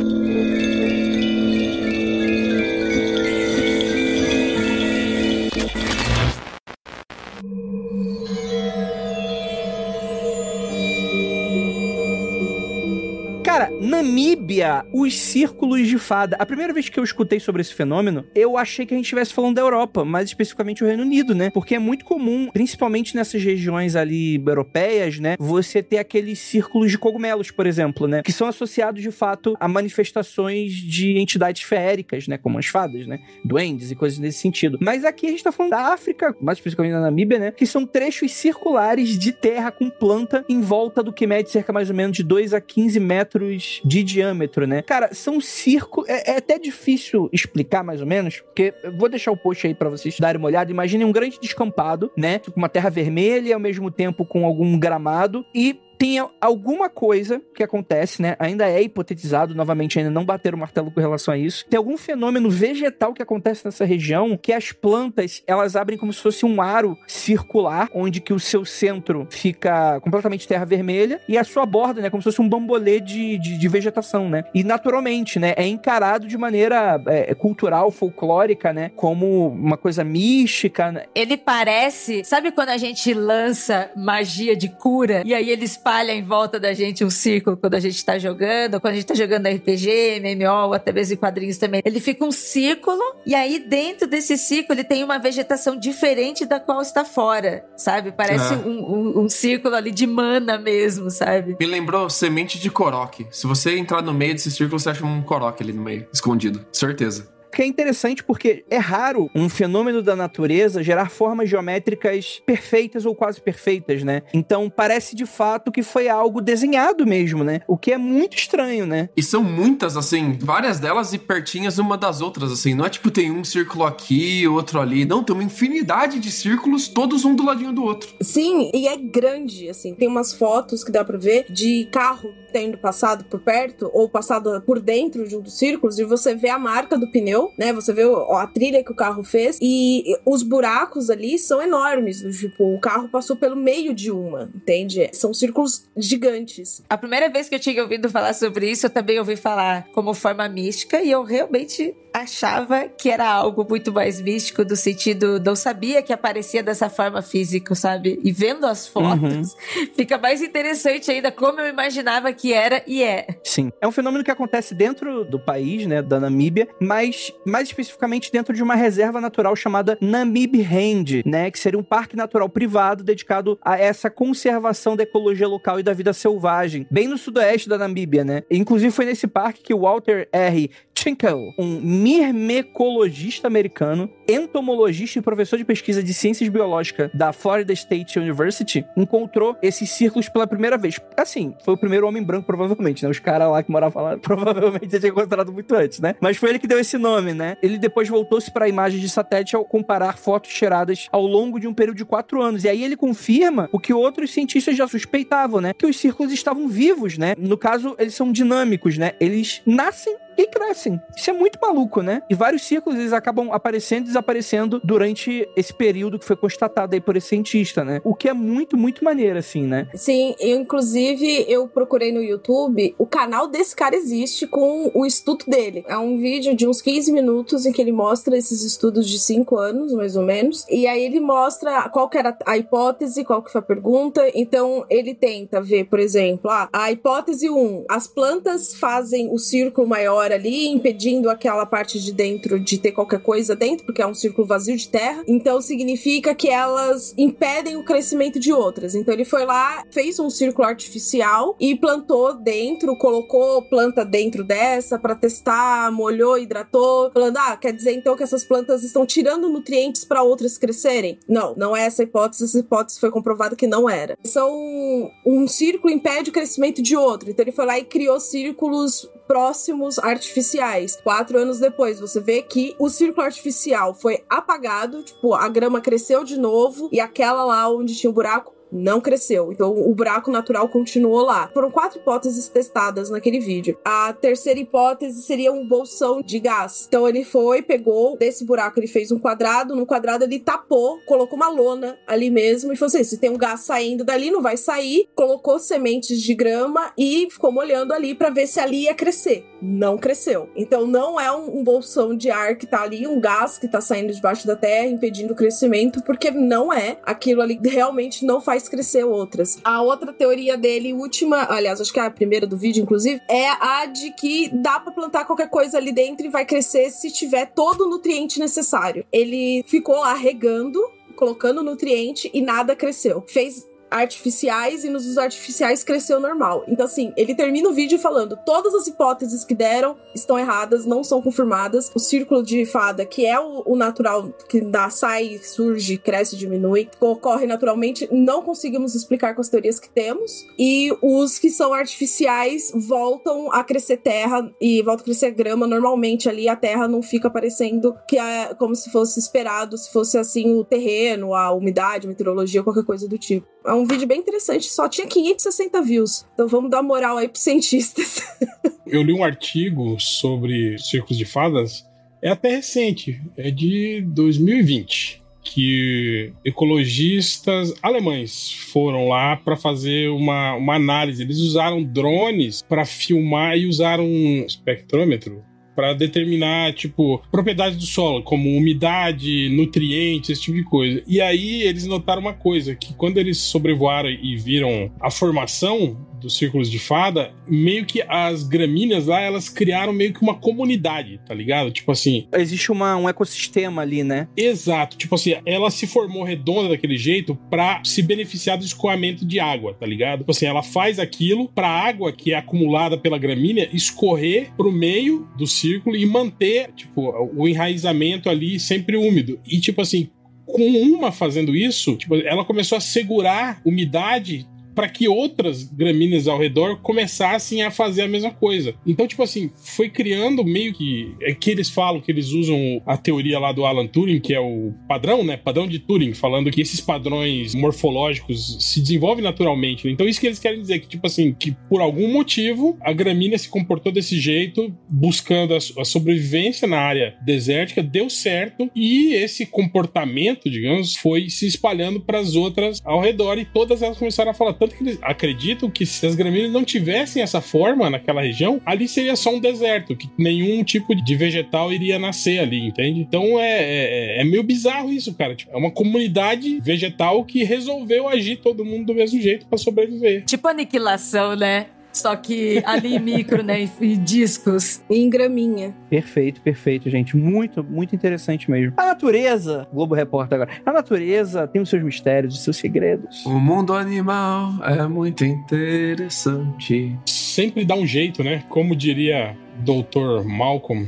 A: Os círculos de fada. A primeira vez que eu escutei sobre esse fenômeno, eu achei que a gente estivesse falando da Europa, mais especificamente o Reino Unido, né? Porque é muito comum, principalmente nessas regiões ali europeias, né? Você ter aqueles círculos de cogumelos, por exemplo, né? Que são associados de fato a manifestações de entidades feéricas, né? Como as fadas, né? Duendes e coisas nesse sentido. Mas aqui a gente tá falando da África, mais especificamente da Namíbia, né? Que são trechos circulares de terra com planta em volta do que mede cerca mais ou menos de 2 a 15 metros de diâmetro, né? Cara, são círculos. É, é, até difícil explicar mais ou menos, porque eu vou deixar o post aí para vocês darem uma olhada. Imaginem um grande descampado, né? Com uma terra vermelha ao mesmo tempo com algum gramado e tem alguma coisa que acontece, né? Ainda é hipotetizado, novamente, ainda não bateram o martelo com relação a isso. Tem algum fenômeno vegetal que acontece nessa região que as plantas, elas abrem como se fosse um aro circular, onde que o seu centro fica completamente terra vermelha e a sua borda, né? Como se fosse um bambolê de, de, de vegetação, né? E naturalmente, né? É encarado de maneira é, cultural, folclórica, né? Como uma coisa mística. Né?
F: Ele parece... Sabe quando a gente lança magia de cura e aí eles espalha em volta da gente um círculo quando a gente tá jogando, quando a gente tá jogando RPG, MMO, ou até mesmo em quadrinhos também. Ele fica um círculo, e aí dentro desse círculo ele tem uma vegetação diferente da qual está fora, sabe? Parece um, um, um, círculo ali de mana mesmo, sabe?
E: Me lembrou semente de coroque. Se você entrar no meio desse círculo, você acha um coroque ali no meio, escondido. Certeza
A: que é interessante porque é raro um fenômeno da natureza gerar formas geométricas perfeitas ou quase perfeitas, né? Então parece de fato que foi algo desenhado mesmo, né? O que é muito estranho, né?
E: E são muitas, assim, várias delas e pertinhas uma das outras, assim. Não é tipo tem um círculo aqui, outro ali. Não, tem uma infinidade de círculos, todos um do ladinho do outro.
D: Sim, e é grande, assim. Tem umas fotos que dá pra ver de carro tendo passado por perto ou passado por dentro de um dos círculos e você vê a marca do pneu né? Você vê a trilha que o carro fez e os buracos ali são enormes. Tipo, o carro passou pelo meio de uma, entende? São círculos gigantes.
F: A primeira vez que eu tinha ouvido falar sobre isso, eu também ouvi falar como forma mística e eu realmente achava que era algo muito mais místico, do sentido, não sabia que aparecia dessa forma física, sabe? E vendo as fotos, uhum. fica mais interessante ainda como eu imaginava que era e é.
A: Sim. É um fenômeno que acontece dentro do país, né, da Namíbia, mas mais especificamente dentro de uma reserva natural chamada Namib Hand, né, que seria um parque natural privado dedicado a essa conservação da ecologia local e da vida selvagem, bem no sudoeste da Namíbia, né? Inclusive foi nesse parque que o Walter R. Tinkle, um mirmecologista americano, entomologista e professor de pesquisa de ciências biológicas da Florida State University, encontrou esses círculos pela primeira vez. Assim, foi o primeiro homem branco, provavelmente, né? Os caras lá que moravam lá, provavelmente já tinham encontrado muito antes, né? Mas foi ele que deu esse nome, né? Ele depois voltou-se para imagens de satélite ao comparar fotos tiradas ao longo de um período de quatro anos. E aí ele confirma o que outros cientistas já suspeitavam, né? Que os círculos estavam vivos, né? No caso, eles são dinâmicos, né? Eles nascem e crescem. Isso é muito maluco, né? E vários círculos eles acabam aparecendo e desaparecendo durante esse período que foi constatado aí por esse cientista, né? O que é muito, muito maneiro, assim, né?
D: Sim, eu, inclusive eu procurei no YouTube, o canal desse cara existe com o estudo dele. É um vídeo de uns 15 minutos em que ele mostra esses estudos de 5 anos, mais ou menos. E aí ele mostra qual que era a hipótese, qual que foi a pergunta. Então ele tenta ver, por exemplo, ah, a hipótese 1, as plantas fazem o círculo maior ali, impedindo aquela parte de dentro de ter qualquer coisa dentro, porque é um círculo vazio de terra. Então significa que elas impedem o crescimento de outras. Então ele foi lá, fez um círculo artificial e plantou dentro, colocou planta dentro dessa para testar, molhou, hidratou, falando: "Ah, quer dizer então que essas plantas estão tirando nutrientes para outras crescerem?". Não, não é essa a hipótese, essa hipótese foi comprovado que não era. São um círculo impede o crescimento de outro. Então ele foi lá e criou círculos próximos artificiais. Quatro anos depois, você vê que o círculo artificial foi apagado, tipo, a grama cresceu de novo e aquela lá onde tinha o buraco não cresceu. Então o buraco natural continuou lá. Foram quatro hipóteses testadas naquele vídeo. A terceira hipótese seria um bolsão de gás. Então ele foi, pegou desse buraco, ele fez um quadrado, no quadrado ele tapou, colocou uma lona ali mesmo e falou assim: se tem um gás saindo dali, não vai sair. Colocou sementes de grama e ficou molhando ali para ver se ali ia crescer. Não cresceu. Então não é um, um bolsão de ar que tá ali, um gás que tá saindo debaixo da terra impedindo o crescimento, porque não é. Aquilo ali realmente não faz faz crescer outras. A outra teoria dele, última, aliás, acho que é a primeira do vídeo, inclusive, é a de que dá para plantar qualquer coisa ali dentro e vai crescer se tiver todo o nutriente necessário. Ele ficou lá regando colocando nutriente e nada cresceu. Fez artificiais e nos artificiais cresceu normal. Então, assim, ele termina o vídeo falando: todas as hipóteses que deram estão erradas, não são confirmadas. O círculo de fada, que é o, o natural, que dá, sai, surge, cresce, diminui, ocorre naturalmente, não conseguimos explicar com as teorias que temos. E os que são artificiais voltam a crescer terra e voltam a crescer grama. Normalmente ali a terra não fica parecendo que é como se fosse esperado, se fosse assim o terreno, a umidade, a meteorologia, qualquer coisa do tipo. É um vídeo bem interessante, só tinha 560 views. Então vamos dar moral aí pros cientistas.
C: Eu li um artigo sobre círculos de fadas, é até recente, é de 2020 que ecologistas alemães foram lá para fazer uma, uma análise. Eles usaram drones para filmar e usaram um espectrômetro para determinar, tipo, propriedades do solo, como umidade, nutrientes, esse tipo de coisa. E aí eles notaram uma coisa, que quando eles sobrevoaram e viram a formação dos círculos de fada, meio que as gramíneas lá, elas criaram meio que uma comunidade, tá ligado? Tipo assim.
A: Existe uma, um ecossistema ali, né?
C: Exato. Tipo assim, ela se formou redonda daquele jeito pra se beneficiar do escoamento de água, tá ligado? Tipo assim, ela faz aquilo pra água que é acumulada pela gramínea escorrer pro meio do círculo e manter, tipo, o enraizamento ali sempre úmido. E, tipo assim, com uma fazendo isso, tipo, ela começou a segurar umidade para que outras gramíneas ao redor começassem a fazer a mesma coisa. Então, tipo assim, foi criando meio que. É que eles falam que eles usam a teoria lá do Alan Turing, que é o padrão, né? Padrão de Turing, falando que esses padrões morfológicos se desenvolvem naturalmente. Né? Então, isso que eles querem dizer, que, tipo assim, que por algum motivo a gramínea se comportou desse jeito, buscando a, a sobrevivência na área desértica, deu certo, e esse comportamento, digamos, foi se espalhando para as outras ao redor, e todas elas começaram a falar tanto que eles acreditam que se as gramíneas não tivessem essa forma naquela região, ali seria só um deserto, que nenhum tipo de vegetal iria nascer ali, entende? Então é, é, é meio bizarro isso, cara. Tipo, é uma comunidade vegetal que resolveu agir todo mundo do mesmo jeito para sobreviver.
F: Tipo aniquilação, né? Só que ali micro, né? Em discos.
D: Em graminha.
A: Perfeito, perfeito, gente. Muito, muito interessante mesmo. A natureza, Globo Repórter agora. A natureza tem os seus mistérios, os seus segredos.
E: O mundo animal é muito interessante.
C: Sempre dá um jeito, né? Como diria Dr. Malcolm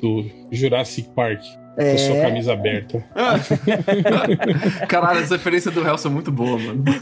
C: do Jurassic Park. É... Com sua camisa aberta.
E: Caralho, as referências do Hell são muito boas, mano.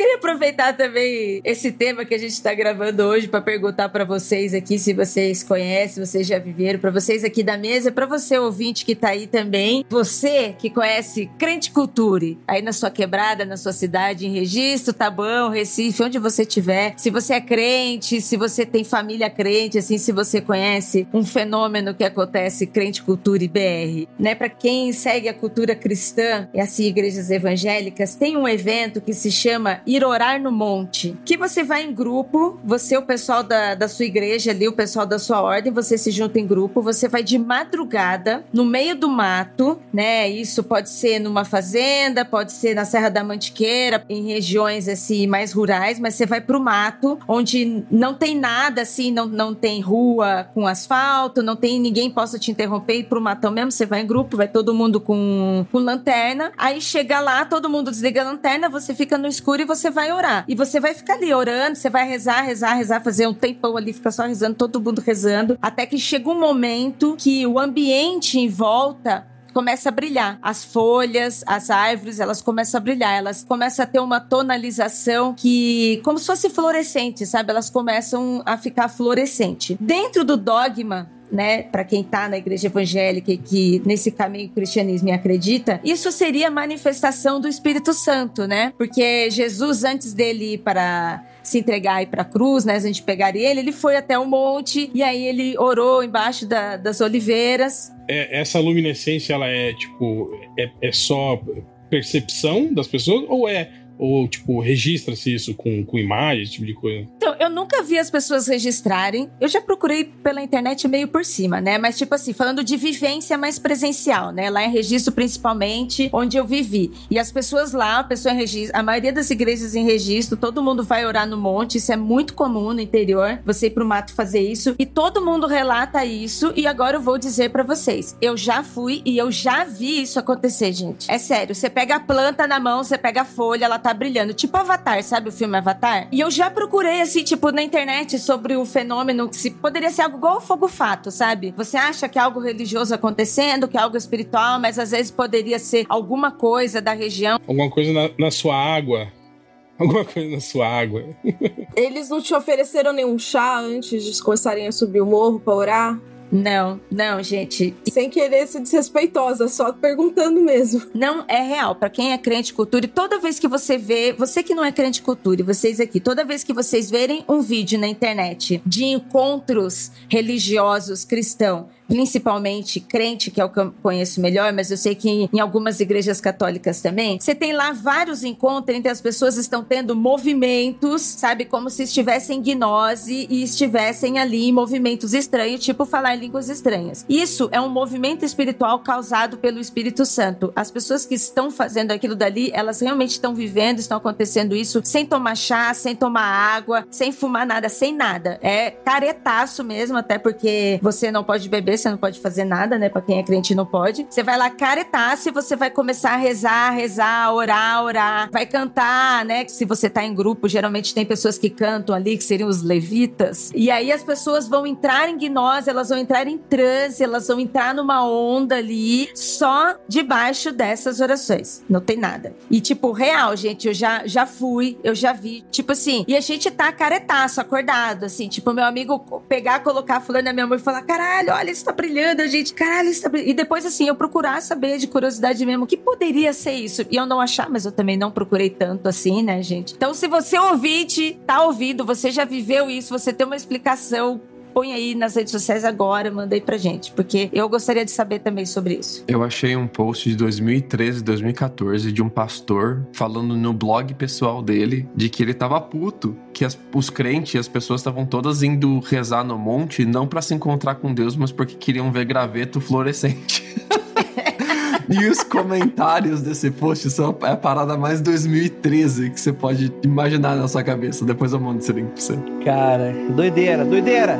F: Queria aproveitar também esse tema que a gente está gravando hoje para perguntar para vocês aqui se vocês conhecem, vocês já viveram, para vocês aqui da mesa, para você ouvinte que tá aí também, você que conhece Crente Culture, aí na sua quebrada, na sua cidade, em Registro, Taboão, Recife, onde você estiver, se você é crente, se você tem família crente, assim, se você conhece um fenômeno que acontece Crente Culture BR, né? Para quem segue a cultura cristã e assim igrejas evangélicas, tem um evento que se chama Ir Orar no Monte, que você vai em grupo, você, o pessoal da, da sua igreja ali, o pessoal da sua ordem, você se junta em grupo, você vai de madrugada, no meio do mato, né? Isso pode ser numa fazenda, pode ser na Serra da Mantiqueira, em regiões assim mais rurais, mas você vai pro mato, onde não tem nada assim, não, não tem rua com asfalto, não tem ninguém possa te interromper e pro matão mesmo, você vai em grupo, vai todo mundo com, com lanterna, aí chega lá, todo mundo desliga a lanterna, você fica no escuro e você vai orar. E você vai ficar ali orando, você vai rezar, rezar, rezar, fazer um tempão ali, ficar só rezando, todo mundo rezando, até que chega um momento que o ambiente em volta começa a brilhar. As folhas, as árvores, elas começam a brilhar. Elas começam a ter uma tonalização que, como se fosse fluorescente, sabe? Elas começam a ficar fluorescente. Dentro do dogma né, para quem está na igreja evangélica e que nesse caminho o cristianismo acredita, isso seria manifestação do Espírito Santo, né? Porque Jesus, antes dele ir para se entregar e para a cruz, né? A gente pegaria ele, ele foi até o monte e aí ele orou embaixo da, das oliveiras.
C: É, essa luminescência, ela é tipo, é, é só percepção das pessoas ou é ou, tipo, registra-se isso com, com imagem, esse tipo de coisa?
F: Então, eu nunca vi as pessoas registrarem. Eu já procurei pela internet meio por cima, né? Mas, tipo assim, falando de vivência mais presencial, né? Lá em registro, principalmente, onde eu vivi. E as pessoas lá, a pessoa em registro, a maioria das igrejas em registro, todo mundo vai orar no monte. Isso é muito comum no interior, você ir pro mato fazer isso. E todo mundo relata isso. E agora eu vou dizer para vocês: eu já fui e eu já vi isso acontecer, gente. É sério, você pega a planta na mão, você pega a folha, ela tá brilhando. Tipo Avatar, sabe o filme Avatar? E eu já procurei, assim, tipo, na internet sobre o fenômeno que se poderia ser algo igual o fogo fato, sabe? Você acha que é algo religioso acontecendo, que é algo espiritual, mas às vezes poderia ser alguma coisa da região.
C: Alguma coisa na, na sua água. Alguma coisa na sua água.
D: Eles não te ofereceram nenhum chá antes de começarem a subir o morro pra orar?
F: Não, não, gente.
D: Sem querer ser desrespeitosa, só perguntando mesmo.
F: Não é real. Para quem é crente cultura, e toda vez que você vê, você que não é crente cultura, e vocês aqui, toda vez que vocês verem um vídeo na internet de encontros religiosos cristãos principalmente crente, que é o que eu conheço melhor, mas eu sei que em algumas igrejas católicas também, você tem lá vários encontros entre as pessoas estão tendo movimentos, sabe, como se estivessem em gnose e estivessem ali em movimentos estranhos, tipo falar em línguas estranhas. Isso é um movimento espiritual causado pelo Espírito Santo. As pessoas que estão fazendo aquilo dali, elas realmente estão vivendo, estão acontecendo isso sem tomar chá, sem tomar água, sem fumar nada, sem nada. É caretaço mesmo, até porque você não pode beber você não pode fazer nada, né? Pra quem é crente não pode. Você vai lá caretar se você vai começar a rezar, rezar, orar, orar. Vai cantar, né? Que se você tá em grupo, geralmente tem pessoas que cantam ali, que seriam os levitas. E aí as pessoas vão entrar em gnose, elas vão entrar em transe, elas vão entrar numa onda ali, só debaixo dessas orações. Não tem nada. E tipo, real, gente, eu já, já fui, eu já vi. Tipo assim, e a gente tá caretaço, acordado, assim. Tipo, meu amigo pegar, colocar fulano na minha mão e falar: caralho, olha, isso tá brilhando, a gente, caralho, tá brilhando. E depois, assim, eu procurar saber de curiosidade mesmo o que poderia ser isso. E eu não achar, mas eu também não procurei tanto assim, né, gente? Então, se você ouvinte, tá ouvindo, você já viveu isso, você tem uma explicação põe aí nas redes sociais agora, manda aí pra gente, porque eu gostaria de saber também sobre isso.
E: Eu achei um post de 2013, 2014 de um pastor falando no blog pessoal dele de que ele tava puto, que as, os crentes e as pessoas estavam todas indo rezar no monte não para se encontrar com Deus, mas porque queriam ver graveto fluorescente. E os comentários desse post são a parada mais 2013 que você pode imaginar na sua cabeça. Depois eu mando esse link pra você.
A: Cara, doideira, doideira.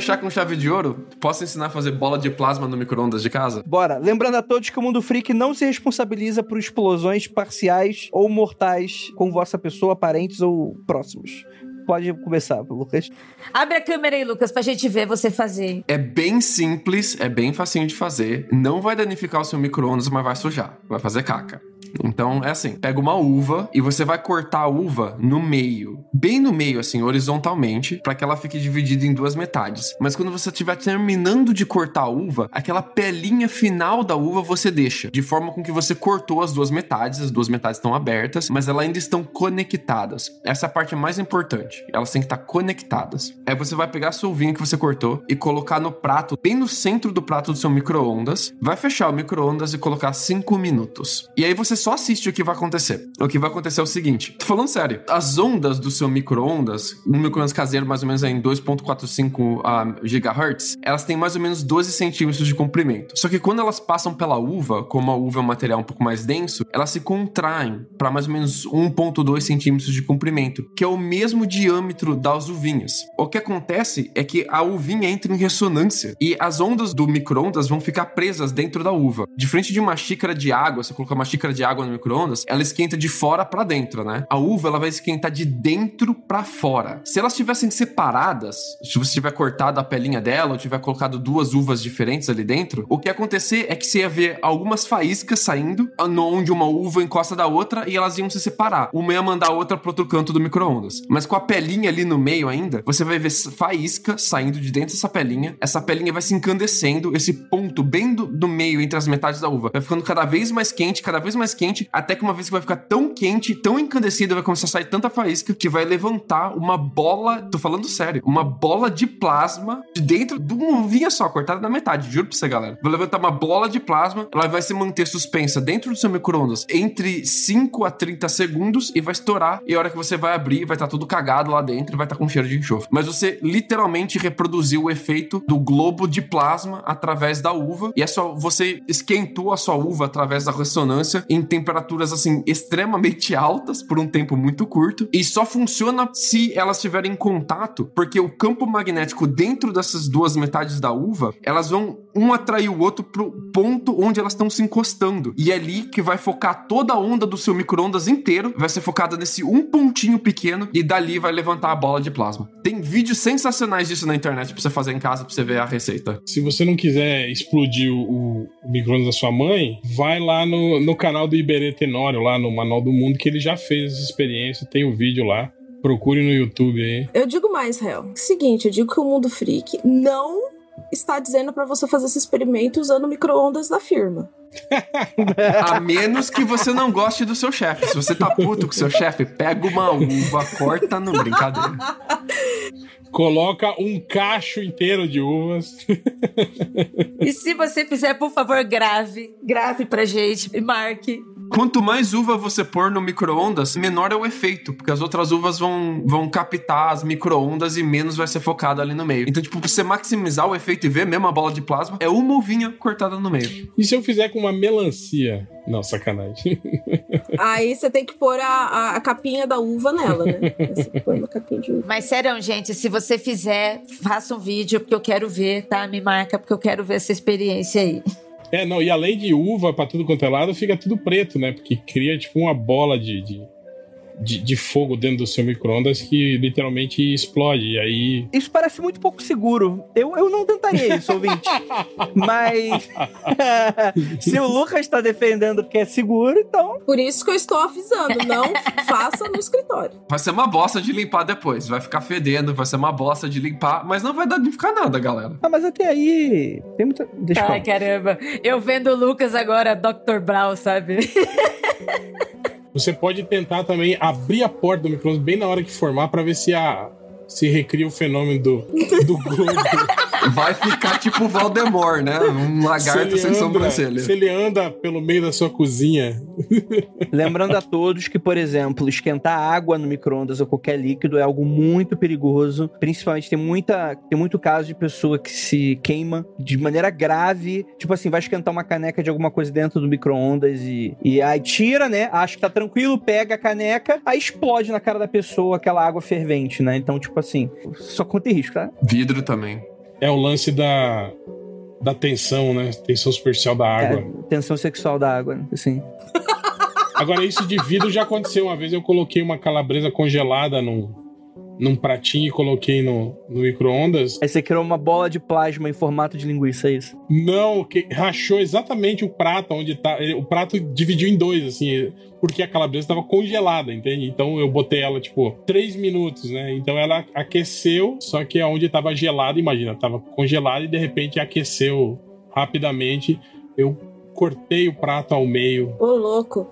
E: Fechar com chave de ouro, posso ensinar a fazer bola de plasma no micro-ondas de casa?
A: Bora. Lembrando a todos que o Mundo Freak não se responsabiliza por explosões parciais ou mortais com vossa pessoa, parentes ou próximos. Pode começar, Lucas.
F: Abre a câmera aí, Lucas, pra gente ver você fazer.
E: É bem simples, é bem facinho de fazer. Não vai danificar o seu micro-ondas, mas vai sujar. Vai fazer caca. Então é assim: pega uma uva e você vai cortar a uva no meio, bem no meio, assim, horizontalmente, para que ela fique dividida em duas metades. Mas quando você estiver terminando de cortar a uva, aquela pelinha final da uva você deixa, de forma com que você cortou as duas metades, as duas metades estão abertas, mas elas ainda estão conectadas. Essa é a parte mais importante. Elas têm que estar conectadas. Aí você vai pegar a sua uvinha que você cortou e colocar no prato, bem no centro do prato do seu micro-ondas, vai fechar o micro-ondas e colocar 5 minutos. E aí você só assiste o que vai acontecer. O que vai acontecer é o seguinte: tô falando sério, as ondas do seu micro-ondas, um micro-ondas caseiro mais ou menos é em 2.45 uh, GHz, elas têm mais ou menos 12 centímetros de comprimento. Só que quando elas passam pela uva, como a uva é um material um pouco mais denso, elas se contraem para mais ou menos 1.2 centímetros de comprimento, que é o mesmo diâmetro das uvinhas. O que acontece é que a uvinha entra em ressonância e as ondas do micro-ondas vão ficar presas dentro da uva. Diferente de uma xícara de água, você colocar uma xícara de no micro-ondas, ela esquenta de fora para dentro, né? A uva ela vai esquentar de dentro para fora. Se elas estivessem separadas, se você tiver cortado a pelinha dela ou tiver colocado duas uvas diferentes ali dentro, o que ia acontecer é que você ia ver algumas faíscas saindo, onde uma uva encosta da outra e elas iam se separar. Uma ia mandar a outra pro outro canto do micro-ondas. Mas com a pelinha ali no meio ainda, você vai ver faísca saindo de dentro dessa pelinha. Essa pelinha vai se encandecendo, esse ponto bem do, do meio entre as metades da uva vai ficando cada vez mais quente, cada vez mais quente, até que uma vez que vai ficar tão quente, tão encandecido, vai começar a sair tanta faísca que vai levantar uma bola, tô falando sério, uma bola de plasma de dentro de uma uvinha só, cortada na metade, juro pra você, galera. Vai levantar uma bola de plasma, ela vai se manter suspensa dentro do seu micro-ondas entre 5 a 30 segundos e vai estourar. E a hora que você vai abrir, vai estar tá tudo cagado lá dentro e vai estar tá com cheiro de enxofre. Mas você literalmente reproduziu o efeito do globo de plasma através da uva. E é só você esquentou a sua uva através da ressonância em temperaturas assim extremamente altas por um tempo muito curto. E só funciona se elas estiverem em contato, porque o campo magnético dentro dessas duas metades da uva, elas vão um atrair o outro pro ponto onde elas estão se encostando. E é ali que vai focar toda a onda do seu micro-ondas inteiro, vai ser focada nesse um pontinho pequeno e dali vai levantar a bola de plasma. Tem vídeos sensacionais disso na internet pra você fazer em casa, pra você ver a receita.
C: Se você não quiser explodir o, o micro-ondas da sua mãe, vai lá no, no canal do Iberê Tenório, lá no Manual do Mundo, que ele já fez essa experiência, tem o vídeo lá. Procure no YouTube aí.
D: Eu digo mais, Real. Seguinte, eu digo que o mundo freak não está dizendo para você fazer esse experimento usando micro-ondas da firma.
E: A menos que você não goste do seu chefe. Se você tá puto com o seu chefe, pega uma uva, corta no brincadeira.
C: Coloca um cacho inteiro de uvas.
F: E se você fizer, por favor, grave. Grave pra gente e marque.
E: Quanto mais uva você pôr no micro-ondas, menor é o efeito, porque as outras uvas vão, vão captar as micro-ondas e menos vai ser focado ali no meio. Então, tipo, pra você maximizar o efeito e ver mesmo a bola de plasma, é uma uvinha cortada no meio.
C: E se eu fizer com uma melancia? Não, sacanagem.
D: Aí você tem que pôr a, a, a capinha da uva nela, né? Você põe uma capinha de uva.
F: Mas sério, gente, se você fizer, faça um vídeo, porque eu quero ver, tá? Me marca, porque eu quero ver essa experiência aí.
C: É, não, e além de uva pra tudo quanto é lado, fica tudo preto, né? Porque cria tipo uma bola de, de, de, de fogo dentro do seu micro-ondas que literalmente explode. E aí.
A: Isso parece muito pouco seguro. Eu, eu não tentaria isso, ouvinte. Mas. se o Lucas está defendendo que é seguro, então.
D: Por isso que eu estou avisando, não faça no escritório.
E: Vai ser uma bosta de limpar depois. Vai ficar fedendo, vai ser uma bosta de limpar, mas não vai dar de ficar nada, galera.
A: Ah, mas até aí. Tem muita. Deixa eu
F: Ai, caramba. Eu vendo o Lucas agora, Dr. Brown, sabe?
C: Você pode tentar também abrir a porta do micro-ondas bem na hora que formar pra ver se a. Se recria o fenômeno do, do globo.
E: Vai ficar tipo o Valdemort, né? Um
C: se,
E: lagarto
C: ele
E: sem
C: anda,
E: sobrancelha.
C: se ele anda pelo meio da sua cozinha.
A: Lembrando a todos que, por exemplo, esquentar água no micro-ondas ou qualquer líquido é algo muito perigoso. Principalmente tem muita, tem muito caso de pessoa que se queima de maneira grave. Tipo assim, vai esquentar uma caneca de alguma coisa dentro do micro-ondas e, e aí tira, né? Acha que tá tranquilo, pega a caneca, aí explode na cara da pessoa aquela água fervente, né? Então, tipo assim, só conta risco, tá?
E: Vidro também.
C: É o lance da. Da tensão, né? Tensão superficial da água.
A: É, tensão sexual da água, assim.
C: Agora, isso de vidro já aconteceu. Uma vez eu coloquei uma calabresa congelada num, num pratinho e coloquei no, no micro-ondas.
A: Aí você criou uma bola de plasma em formato de linguiça, é isso?
C: Não, que rachou exatamente o prato onde tá. O prato dividiu em dois, assim, porque a calabresa estava congelada, entende? Então eu botei ela, tipo, três minutos, né? Então ela aqueceu, só que onde tava gelado, imagina, tava congelada e de repente aqueceu rapidamente. Eu cortei o prato ao meio.
D: Ô, louco.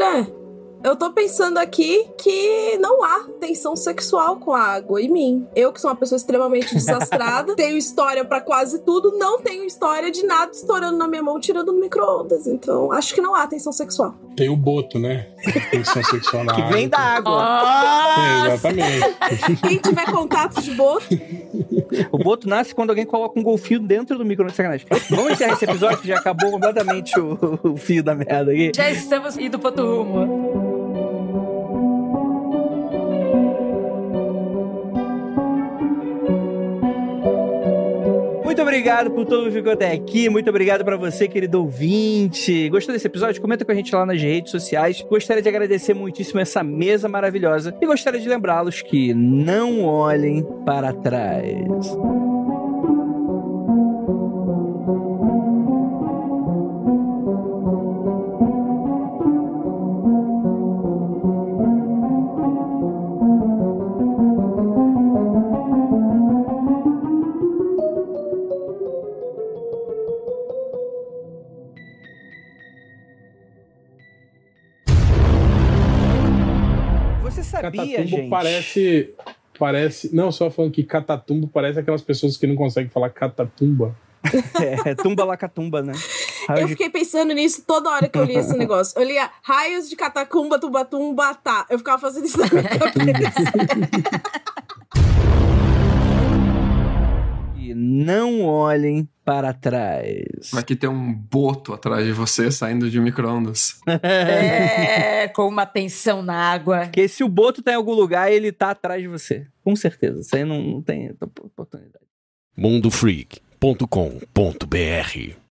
D: É, eu tô pensando aqui que não há tensão sexual com a água em mim. Eu, que sou uma pessoa extremamente desastrada, tenho história pra quase tudo, não tenho história de nada estourando na minha mão, tirando no micro-ondas. Então, acho que não há tensão sexual.
C: Tem o boto, né? Tensão sexual na
A: Que
C: água.
A: vem da água.
C: É, exatamente.
D: Quem tiver contato de boto,
A: O boto nasce quando alguém coloca um golfinho dentro do micro-ondas. Sacanagem. Vamos encerrar esse episódio que já acabou completamente o, o fio da merda aqui.
F: Já estamos indo pro outro rumo.
A: Muito obrigado por todo mundo que ficou até aqui. Muito obrigado pra você, querido ouvinte. Gostou desse episódio? Comenta com a gente lá nas redes sociais. Gostaria de agradecer muitíssimo essa mesa maravilhosa e gostaria de lembrá-los que não olhem para trás.
C: Catatumbo
A: gente.
C: parece. Parece. Não, só falando que catatumbo parece aquelas pessoas que não conseguem falar catatumba.
A: É, tumba lá catumba, né? Raio
D: Eu
A: de-
D: fiquei pensando nisso toda hora que eu li esse negócio. Eu lia raios de catacumba, tubatumba, tá. Eu ficava fazendo isso na minha cabeça.
A: E não olhem para trás.
E: Aqui tem um boto atrás de você saindo de micro-ondas.
F: É, com uma tensão na água.
A: Porque se o Boto tá em algum lugar, ele tá atrás de você. Com certeza. Isso aí não, não tem oportunidade.
B: mundofreak.com.br